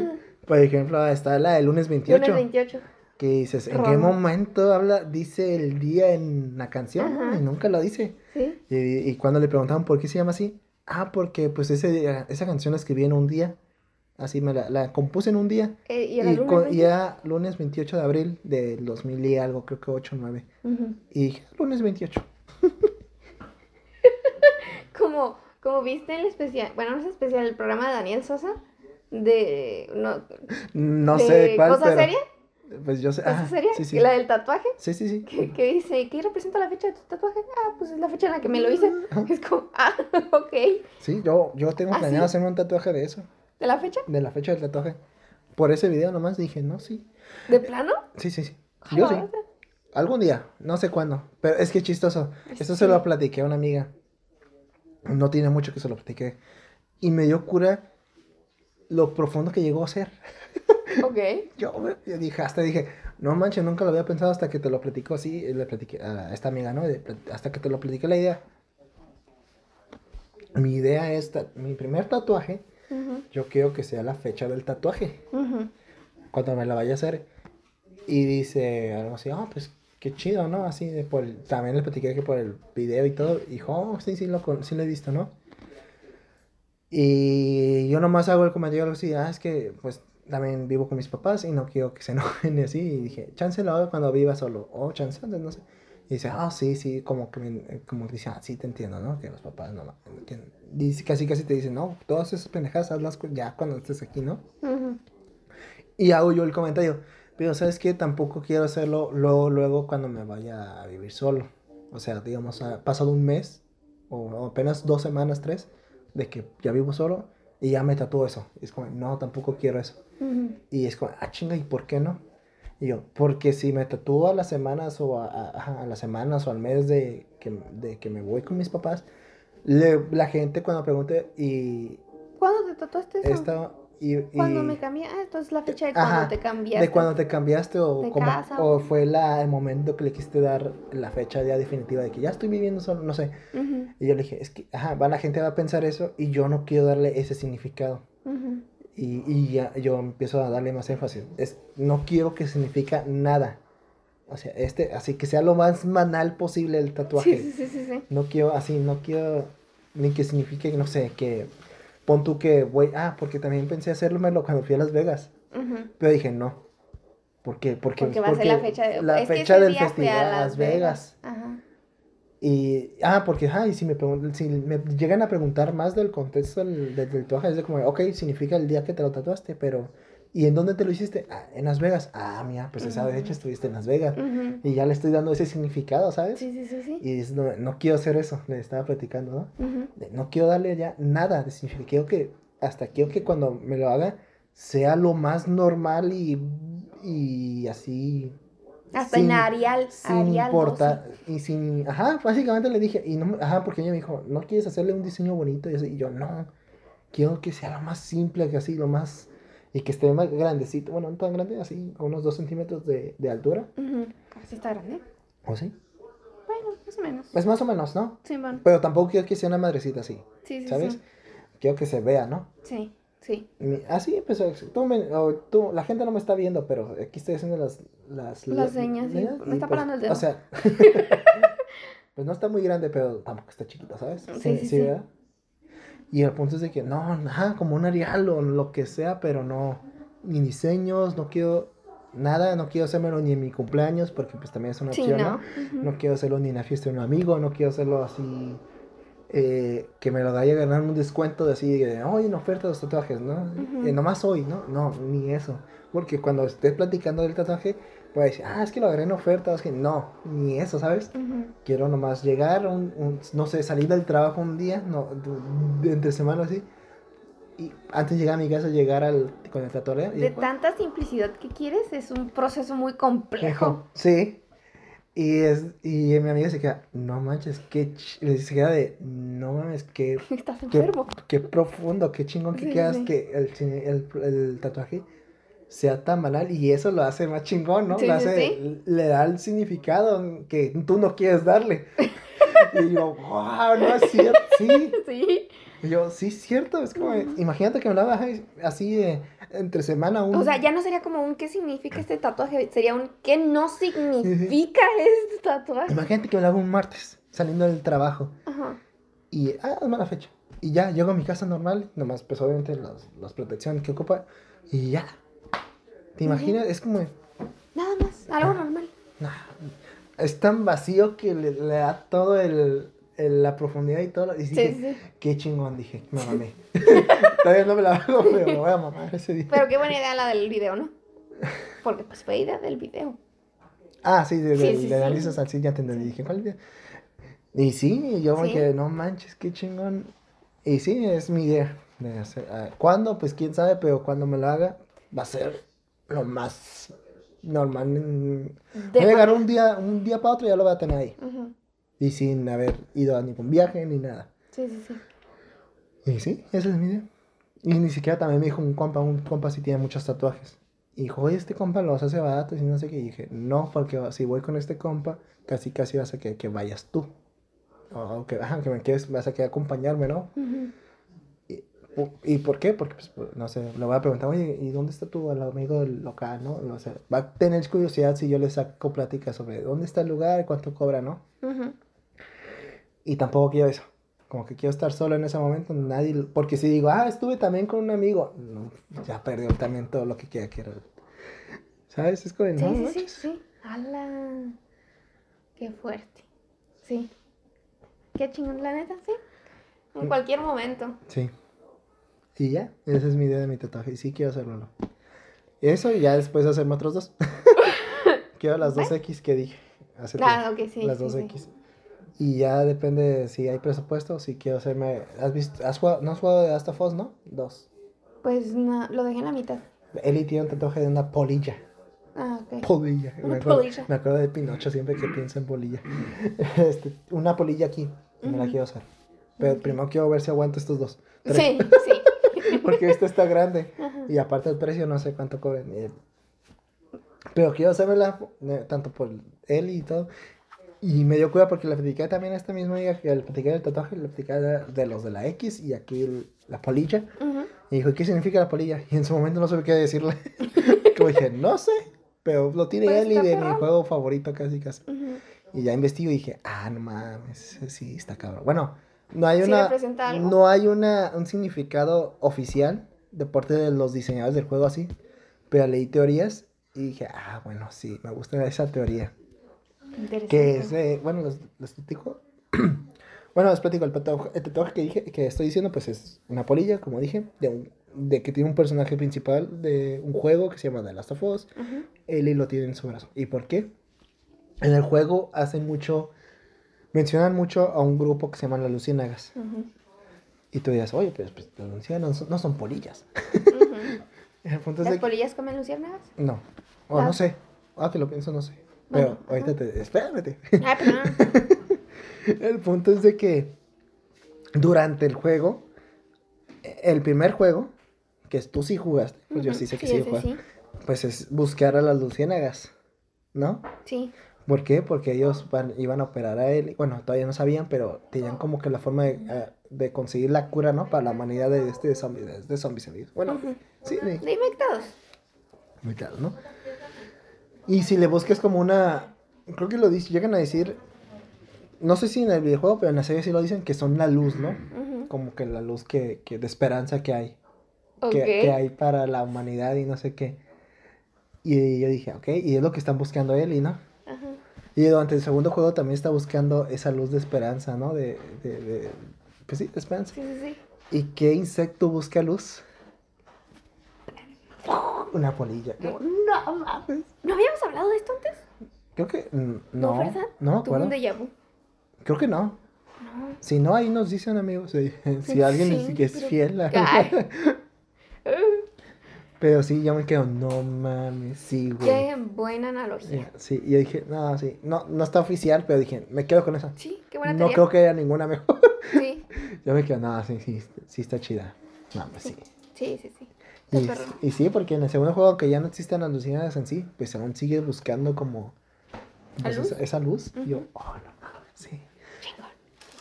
Por ejemplo, está la del lunes 28. lunes 28. Que dices, ¿en qué Ron. momento habla, dice el día en la canción? Ajá. Y nunca lo dice. Sí. Y, y cuando le preguntaban por qué se llama así, ah, porque pues ese día- esa canción la escribí en un día. Así me la, la compuse en un día. Eh, y Y, era lunes co- y 28. era lunes 28 de abril del 2000 y algo, creo que 8 o 9. Ujú. Y dije, lunes 28. Como, como viste el especial, bueno, no es especial, el programa de Daniel Sosa, de, no, No de sé cuál, ¿Cosa pero- seria? Pues yo sé. ¿Cosa ajá, seria? Sí, sí. La del tatuaje, Sí, sí, sí. que, que dice, ¿qué representa la fecha de tu tatuaje? Ah, pues es la fecha en la que me lo hice. Es como, ah, ok. Sí, yo, yo tengo ¿Ah, planeado sí? hacerme un tatuaje de eso. ¿De la fecha? De la fecha del tatuaje. Por ese video nomás dije, no, sí. ¿De plano? Sí, sí, sí. Yo sí. algún día, no sé cuándo, pero es que es chistoso. Esto se lo platiqué a una amiga. No tiene mucho que se lo platiqué. Y me dio cura lo profundo que llegó a ser. Ok. Yo, yo dije, hasta dije, no manches, nunca lo había pensado hasta que te lo platicó así, y le platiqué a esta amiga, ¿no? Hasta que te lo platiqué la idea. Mi idea es, mi primer tatuaje, Ujú, yo quiero que sea la fecha del tatuaje, ujú. cuando me la vaya a hacer. Y dice algo así, ah, pues qué chido, ¿no? Así, de por el- también le platiqué que por el video y todo, y dijo, oh, sí, sí lo, sí lo he visto, ¿no? Y yo nomás hago el comentario así, ah, es que pues también vivo con mis papás y no quiero que se enojen y así. Y dije, chance lo hago cuando viva solo, o chance no sé. Y dice, ah, sí, sí, como que me, como que dice, ah, sí te entiendo, ¿no? Que los papás no, ma- que, dice, casi casi te dicen, no, todas esas pendejadas hazlas ya cuando estés aquí, ¿no? Y hago yo el comentario, pero ¿sabes qué? Tampoco quiero hacerlo luego, luego cuando me vaya a vivir solo. O sea, digamos, ha pasado un mes o, apenas dos semanas, tres, de que ya vivo solo y ya me tatúo eso. Y es como, no, tampoco quiero eso. Y es como, ah, chinga, ¿y por qué no? Y yo, porque si me tatúo a las semanas o a, a- ajá, a las semanas o al mes de que, de que me voy con mis papás, le- la gente cuando pregunte y ¿Cuándo te tatuaste eso? esta... Y, y- Cuando me cambié. Ah, entonces la fecha de Ajá, cuando te cambiaste. de cuando te cambiaste o, como- casa o fue la, el momento que le quisiste dar la fecha ya definitiva de que ya estoy viviendo solo, no sé. Y yo le dije, es que, ajá, va, la gente va a pensar eso y yo no quiero darle ese significado. ujú. Y, y ya yo empiezo a darle más énfasis. Es, no quiero que significa nada. O sea, este, así que sea lo más banal posible el tatuaje. Sí, sí, sí, sí. No quiero, así, no quiero ni que signifique, no sé, que pon tú que voy, ah, porque también pensé hacérmelo cuando fui a Las Vegas. Ujú. Pero dije, no. ¿Por qué? Porque, Porque va a ser la fecha de... la es que fecha ese del día fui a festival Las Vegas. Ajá. Y, ah, porque, ah, y si me, si me llegan a preguntar más del contexto del, del tatuaje, es de como, ok, significa el día que te lo tatuaste, pero, ¿y en dónde te lo hiciste? Ah, en Las Vegas. Ah, mira, pues esa Ujú. fecha estuviste en Las Vegas. Y ya le estoy dando ese significado, ¿sabes? Sí, sí, sí, sí. Y es, no, no quiero hacer eso, le estaba platicando, ¿no? De- No quiero darle ya nada de significado. Quiero que, hasta quiero que cuando me lo haga, sea lo más normal y, y así Hasta sin- en Arial. sin Arial importar y sin ajá básicamente le dije y no ajá porque ella me dijo no quieres hacerle un diseño bonito y así y yo no quiero que sea lo más simple que así lo más y que esté más grandecito bueno no tan grande así a unos dos centímetros de, de altura 12. Ujú. Así está grande. o sí Bueno, más o menos. pues más o menos no Sí, bueno. pero tampoco quiero que sea una madrecita así Sí, sí, sabes sí. quiero que se vea no Sí, sí. Así empezó. Tú me- o tú- la gente no me está viendo, pero aquí estoy haciendo las... Las, Las señas, sí. Me está pues, parando el dedo. O sea, pues no está muy grande, pero tampoco está chiquito, ¿sabes? Sí, sí, sí. ¿verdad? Y el punto es de que no, ajá, como un Arial o lo que sea, pero no, ni diseños, no quiero nada, no quiero hacérmelo ni en mi cumpleaños, porque pues también es una Sí, opción. No quiero hacerlo ni en la fiesta de un amigo, no quiero hacerlo así, eh, que me lo vaya a ganar un descuento de así, de, oye, en oferta de los tatuajes, ¿no? Ujú. Eh, nomás hoy, ¿no? No, ni eso. Porque cuando esté platicando del tatuaje, a decir, ah, es que lo agarré en oferta, es que no, ni eso, ¿sabes? Quiero nomás llegar, un, un- no sé, salir del trabajo un día, no, de, de entre semana así, y antes de llegar a mi casa, llegar al, con el tatuaje. De tanta simplicidad que quieres, es un proceso muy complejo. Sí. Y, es, y mi amiga se queda, no manches, qué ch-", se queda de, no mames, qué, Estás qué, profundo, qué chingón que Sí, quedas sí. que el, el, el tatuaje sea tan banal y eso lo hace más chingón, ¿no? Sí, lo sí, hace, sí. le da el significado que tú no quieres darle. y yo, wow, no es cierto, sí. Sí. Y yo, sí, es cierto, es como, imagínate que me lo hagas así eh, entre semana un... O sea, ya no sería como un qué significa este tatuaje, sería un qué no significa este tatuaje. Imagínate que hago un martes, saliendo del trabajo. Ajá. Y, ah, es mala fecha. Y ya, llego a mi casa normal, nomás, pues obviamente las, las protecciones que ocupa, y ya. ¿Te imaginas? Es como, Nada más, algo normal. nah, es tan vacío que le, le da todo el- la profundidad y todo. Y Sí, dije, sí. qué chingón, dije, me mamé. Todavía no me la hago, pero me voy a mamar ese día. Pero qué buena idea la del video, ¿no? Porque pues fue idea del video. Ah, sí, de, Sí, de, sí, de analizas así, ya te entendí. Dije, ¿cuál día? Y sí, yo me quedé, no manches, qué chingón. Y sí, es mi idea. De hacer, ah, ¿Cuándo? Pues quién sabe, pero cuando me lo haga, va a ser lo más normal. Va a llegar un día, un día para otro ya lo voy a tener ahí. Ujú. Y sin haber ido a ningún viaje ni nada. Sí, sí, sí. Y sí, esa es mi idea. Y ni siquiera también me dijo un compa, un compa sí tiene muchos tatuajes. Y dijo, oye, este compa los hace baratos y no sé qué. Y dije, no, porque si voy con este compa, casi casi vas a querer que vayas tú. O que, ajá, que me quieres, vas a querer acompañarme, ¿no? Ujú. Pu- ¿Y por qué? Porque, pues, pues, no sé, le voy a preguntar, oye, ¿y dónde está tu amigo del local, no? O sea, va a tener curiosidad si yo le saco plática sobre dónde está el lugar, cuánto cobra, ¿no? Ujú. Y tampoco quiero eso. Como que quiero estar solo en ese momento, nadie... Porque si digo, ah, estuve también con un amigo, no, ya perdió también todo lo que quiera quiero. ¿Sabes? Es como, Sí, no, sí, sí, sí. ¡Hala! Qué fuerte. Sí. Qué chingón, la neta, sí. En cualquier momento. Sí. Y ya, esa es mi idea de mi tatuaje. Y sí quiero hacerlo. ¿no? Eso y ya después hacerme otros dos. quiero las dos X que dije. Hace Claro tiempo. que sí. las sí, dos sí. X. Y ya depende de si hay presupuesto, si quiero hacerme... ¿Has visto? Has jugado, ¿No has jugado de Last of Us, no? Dos. Pues no, lo dejé en la mitad. Eli tiene un tatuaje de una polilla. Ah, ok. Polilla. Una me, acuerdo, polilla. me acuerdo de Pinocho siempre que pienso en polilla. Este, una polilla aquí. Me la quiero hacer. Pero primero quiero ver si aguanto estos dos. Tres. Sí, sí. Porque este está grande. Ajá. Y aparte el precio no sé cuánto cobren. Pero quiero hacérmela eh, tanto por él y todo. Y me dio cuidado porque le platicé también a esta misma amiga que le platicé del tatuaje, le platicé de, los de la X y aquí el- la polilla. Ujú. Y dijo, ¿qué significa la polilla? Y en su momento no supe qué decirle. Como dije, no sé. Pero lo tiene Pues él y de mi juego favorito casi casi. Ujú. Y ya investigo y dije, ah, no mames, sí, está cabrón. Bueno, no hay ¿Sí una. No hay una, un significado oficial de parte de los diseñadores del juego así. Pero leí teorías y dije, ah, bueno, sí, me gusta esa teoría. Que es de. Bueno, les, les platico. bueno, les platico. El tatuaje, el tatuaje que dije, que estoy diciendo, pues es una polilla, como dije, de, un- de que tiene un personaje principal de un juego que se llama The Last of Us. Ujú. Ellie lo tiene en su brazo. ¿Y por qué? En el juego hacen mucho, mencionan mucho a un grupo que se llama las Luciérnagas. Ujú. Y tú dirás, oye, pues, pues las luciérnagas no son, no son polillas. Ujú. El punto es ¿Las de polillas comen luciérnagas? No, o no sé. Ah, que lo pienso, no sé. Pero ahorita te... Espérate. Ah, perdón. El punto es de que durante el juego, el primer juego, que tú sí jugaste, pues yo sí sé que sí, jugaste, sí. pues es buscar a las luciérnagas, ¿no? Sí. ¿Por qué? Porque ellos van- iban a operar a él. Bueno, todavía no sabían, pero tenían como que la forma de, eh, de conseguir la cura, ¿no? Para la humanidad de este zombie, de este zombie Bueno, Ujú. sí, de, De infectados. ¿no? Y si le buscas como una. Creo que lo dice, llegan a decir. No sé si en el videojuego, pero en la serie sí lo dicen que son la luz, ¿no? Como que la luz que, que de esperanza que hay. Ok. Que, que hay para la humanidad y no sé qué. Y yo dije, ok, y es lo que están buscando él, y no. Ajá. Y durante el segundo juego también está buscando esa luz de esperanza, ¿no? De, de, de- pues sí, de esperanza. Sí, sí, sí. ¿Y qué insecto busca luz? Una polilla. No mames. ¿No habíamos hablado de esto antes? Creo que mm, no. No Tuve acuerdo. un déjà vu. Creo que no. No. Si no, ahí nos dicen amigos. Si, si alguien Sí, es, que es pero- fiel. a-. Pero sí, yo me quedo, no mames, sí, güey. Qué buena analogía. Sí, y yo dije, no, sí. No, no está oficial, pero dije, me quedo con esa. Sí, qué buena No teoría. creo que haya ninguna mejor. Sí, yo me quedo, no, sí, sí, sí está chida. No, pues sí. sí, sí, sí. Y, y sí, porque en el segundo juego que ya no existen las luciérnagas en sí, pues aún sigue buscando como ¿La pues, luz? Esa, esa luz. Y yo, oh, no sí.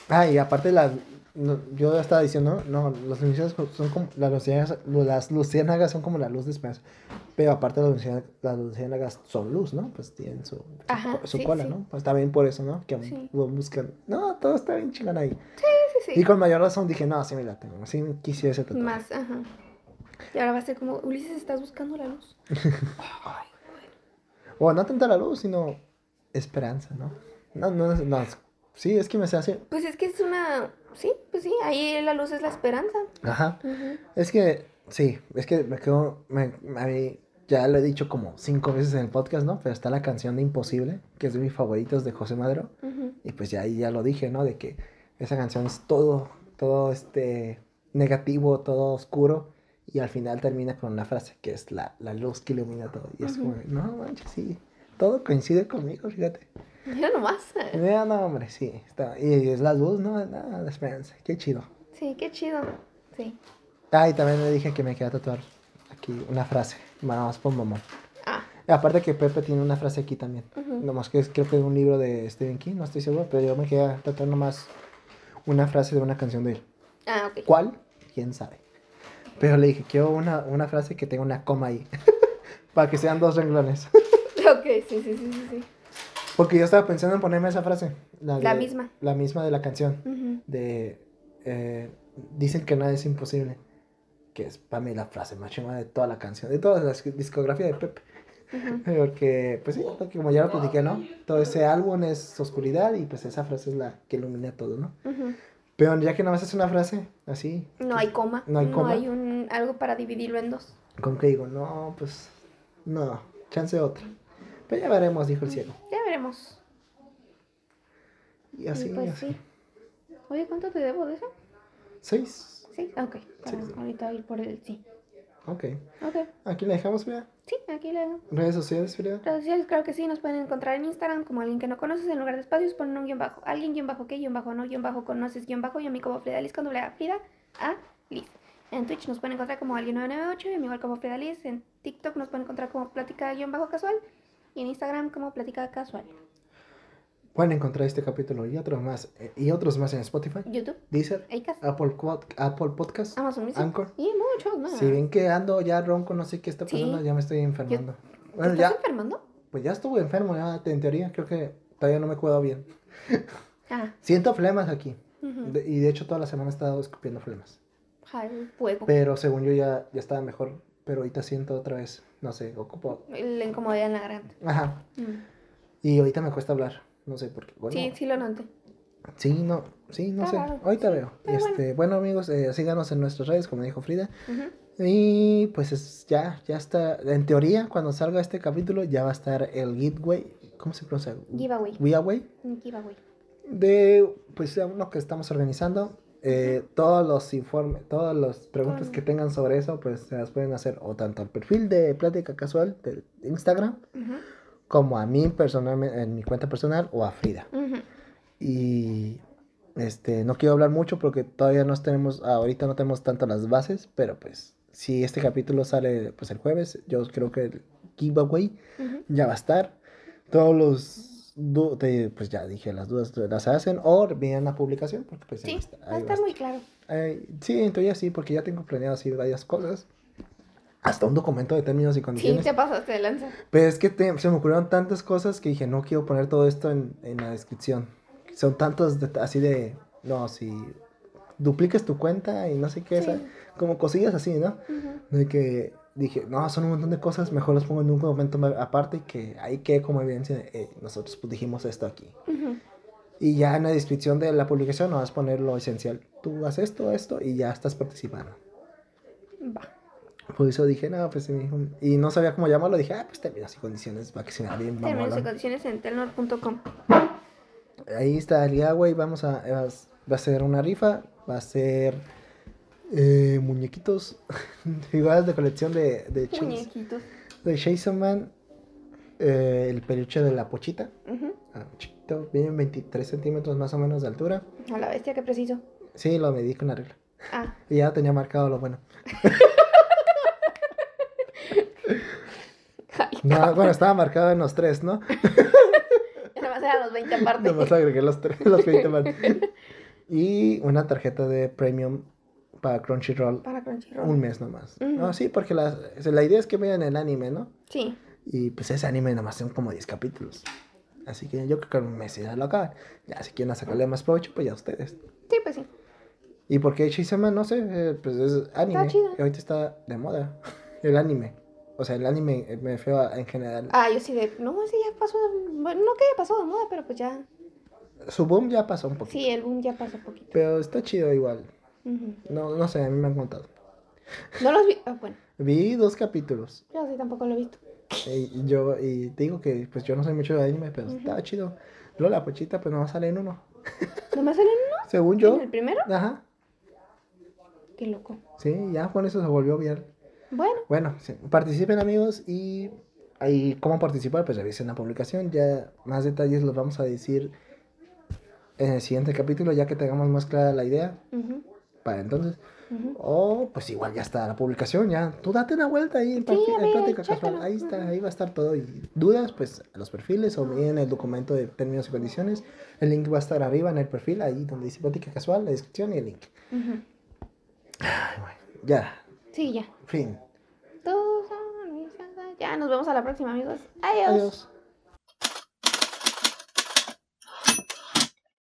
Ah, y aparte las no, yo estaba diciendo, no, las luciérnagas son como las luciérnagas, las luciérnagas son como la luz de esperanza. Pero aparte las luciérnagas, las luciérnagas son luz, ¿no? Pues tienen su, su, Ajá, co- su sí, cola, sí. ¿no? Pues también por eso, ¿no? Que Sí. buscan. No, todo está bien chingón ahí. Sí, sí, Y sí. con mayor razón dije, no, sí me la tengo, sí quisiera ese tatuaje. Más, ajá. Y ahora va a ser como, Ulises, estás buscando la luz. Ay, O no tanto la luz, sino esperanza, ¿no? No, no, no, no, sí, es que me se hace, Pues es que es una. Sí, pues sí, ahí la luz es la esperanza. ajá, es que, sí, es que me quedo, me, a mí, ya lo he dicho como cinco veces en el podcast, ¿no? Pero está la canción de Imposible, que es de mis favoritos de José Madero, y pues ya ahí ya lo dije, ¿no? De que esa canción es todo, todo este negativo, todo oscuro, Y al final termina con una frase que es la, la luz que ilumina todo. Y es como, no manches, sí, todo coincide conmigo, fíjate. Mira nomás. Mira, no, hombre, sí. Está, y es la luz, ¿no? La esperanza. Qué chido. Sí, qué chido. Sí. Ah, y también le dije que me quería tatuar aquí una frase. Nada más por mamón. Ah, Aparte que Pepe tiene una frase aquí también. Nomás que es, creo que es un libro de Stephen King, no estoy seguro, pero yo me quería tatuar nomás una frase de una canción de él. ah, ok. ¿Cuál? ¿Quién sabe? Pero le dije, quiero una, una frase que tenga una coma ahí. Para que sean dos renglones. Ok, sí, sí, sí, sí. sí. Porque yo estaba pensando en ponerme esa frase. La de- misma. La misma de la canción. Ujú. De... eh, dicen que nada es imposible. Que es para mí la frase más chingona de toda la canción. De toda la discografía de Pepe. Ujú. Porque, pues sí, porque como ya lo platiqué, ¿no? Todo ese álbum es oscuridad y pues esa frase es la que ilumina todo, ¿no? Ujú. Pero ya que nada más es una frase, así, No hay coma. No hay coma. un, algo para dividirlo en dos. como que digo, no, pues, no, chance otra. Pero ya veremos, dijo el cielo. Ya veremos. Y así, Y pues así. sí. Oye, ¿cuánto te debo de eso? Seis. Sí, ok. Sí. ahorita ir por el sí. Ok. Ok. Aquí la dejamos, Frida. Sí, aquí le Redes sociales, Frida. Redes sociales, claro que sí, nos pueden encontrar en Instagram como alguien que no conoces, en lugar de espacios ponen un guion bajo. Alguien guion bajo que guion bajo no guion bajo conoces guion bajo y a mí como Frida Liz con doble A. Frida A Liz. En Twitch nos pueden encontrar como alguien 998 y a mí igual como Frida Liz. En TikTok nos pueden encontrar como plática guion bajo casual y en Instagram como plática casual. Pueden encontrar este capítulo y otros más, eh, y otros más en Spotify, YouTube, Deezer, Acast, Apple, Apple Podcast, Amazon Music Anchor. y muchos más. Si ven que ando ya ronco, no sé qué está Sí. pasando, ya me estoy enfermando. ¿Te Bueno, estás ya, enfermando? pues ya estuve enfermo, ya en teoría, creo que todavía no me cuido bien. Ah, Siento flemas aquí. de- y de hecho toda la semana he estado escupiendo flemas. Fuego. Pero según yo ya, ya estaba mejor. Pero ahorita siento otra vez, no sé, ocupo. La incomodidad en la garganta. Ajá. Mm. Y ahorita me cuesta hablar. No sé por qué. Bueno, Sí, sí lo noté. sí, no, sí, no Está sé. raro, Ahorita sí, veo. Este, bueno. amigos, eh, síganos en nuestras redes, como dijo Frida. Y pues es- ya, ya está. En teoría, cuando salga este capítulo, ya va a estar el giveaway. ¿Cómo se pronuncia? Giveaway. Giveaway. Giveaway. de pues uno que estamos organizando eh, todos los informes todas las preguntas que tengan sobre eso pues se las pueden hacer o tanto al perfil de plática casual de Instagram. Como a mí personalmente en mi cuenta personal o a Frida y este no quiero hablar mucho porque todavía no tenemos ahorita no tenemos tanto las bases pero pues si este capítulo sale pues el jueves yo creo que el giveaway ya va a estar. Todos los, pues ya dije, las dudas las hacen o vienen la publicación, porque pues ahí Sí, está. va a estar muy claro. Eh, sí, en teoría sí, porque ya tengo planeado así varias cosas. Hasta un documento de términos y Sí, condiciones. te pasaste de lanza. Pero es que te- se me ocurrieron tantas cosas que dije, no quiero poner todo esto en, en la descripción. Son tantos de- así de, no, si dupliques tu cuenta y no sé qué, Sí. como cosillas así, ¿no? De que dije, no, son un montón de cosas, mejor las pongo en un documento aparte y que ahí quede como evidencia de, "Eh, nosotros pues, dijimos esto aquí. Ujú. Y ya en la descripción de la publicación no vas a poner lo esencial. Tú haces esto, esto y ya estás participando. Va. Por eso dije, no, pues sí, mijo". Y no sabía cómo llamarlo, dije, ah, pues términos y condiciones, para que se vea bien Términos y condiciones en telnor.com. Ahí está el giveaway, vamos a, vas- va a ser una rifa, va a ser eh, muñequitos, figuras de colección de, de Chase. Muñequitos. de Jason Man, eh, el peluche de la pochita, Ujú. ah, chiquito, viene 23 centímetros más o menos de altura. A la bestia, qué preciso. Sí, lo medí con la regla. Ah, Y ya tenía marcado lo bueno. No, bueno, estaba marcado en los tres, ¿no? nada más eran los 20 aparte. Nomás agregué los, tres, los 20 más. Y una tarjeta de premium para Crunchyroll. Para Crunchyroll. Un mes nomás. No, sí, porque la, la idea es que vean el anime, ¿no? Sí. Y pues ese anime nomás son como 10 capítulos. Así que yo creo que en un mes ya lo acaban. Ya si quieren sacarle más provecho, pues ya ustedes. Sí, pues sí. ¿Y por qué Shisama? No sé, eh, pues es anime. chido. Y ahorita está de moda. El anime. O sea, el anime eh, me refiero a- en general. Ah, yo sí de. No, ese ya pasó. Bueno, no que ya pasó de moda, pero pues ya. Su boom ya pasó un poquito. Sí, el boom ya pasó poquito. Pero está chido igual. No, no sé, a mí me han contado. No los vi. Ah, bueno, Vi dos capítulos. yo sí tampoco lo he visto. Y yo, y te digo que pues yo no soy mucho de anime, pero estaba chido. Luego la pochita pues no sale en uno. ¿No me salen uno? Según yo. ¿En el primero? Ajá. Qué loco. Sí, ya con eso se volvió viral. Bueno, Bueno, sí, participen amigos y ahí cómo participar, pues revisen la publicación. Ya más detalles los vamos a decir en el siguiente capítulo, ya que tengamos más clara la idea ujú, para entonces. ujú. O pues igual ya está la publicación, ya. Tú date una vuelta ahí en, Sí, Plática Casual. Ahí está, ahí va a estar todo. Y dudas, pues los perfiles o bien el documento de términos y condiciones. El link va a estar arriba en el perfil, ahí donde dice Plática Casual, la descripción y el link. Ay, bueno, ya, Sí, ya. fin. Tú son mis. Ya, nos vemos a la próxima, amigos. Adiós. Adiós.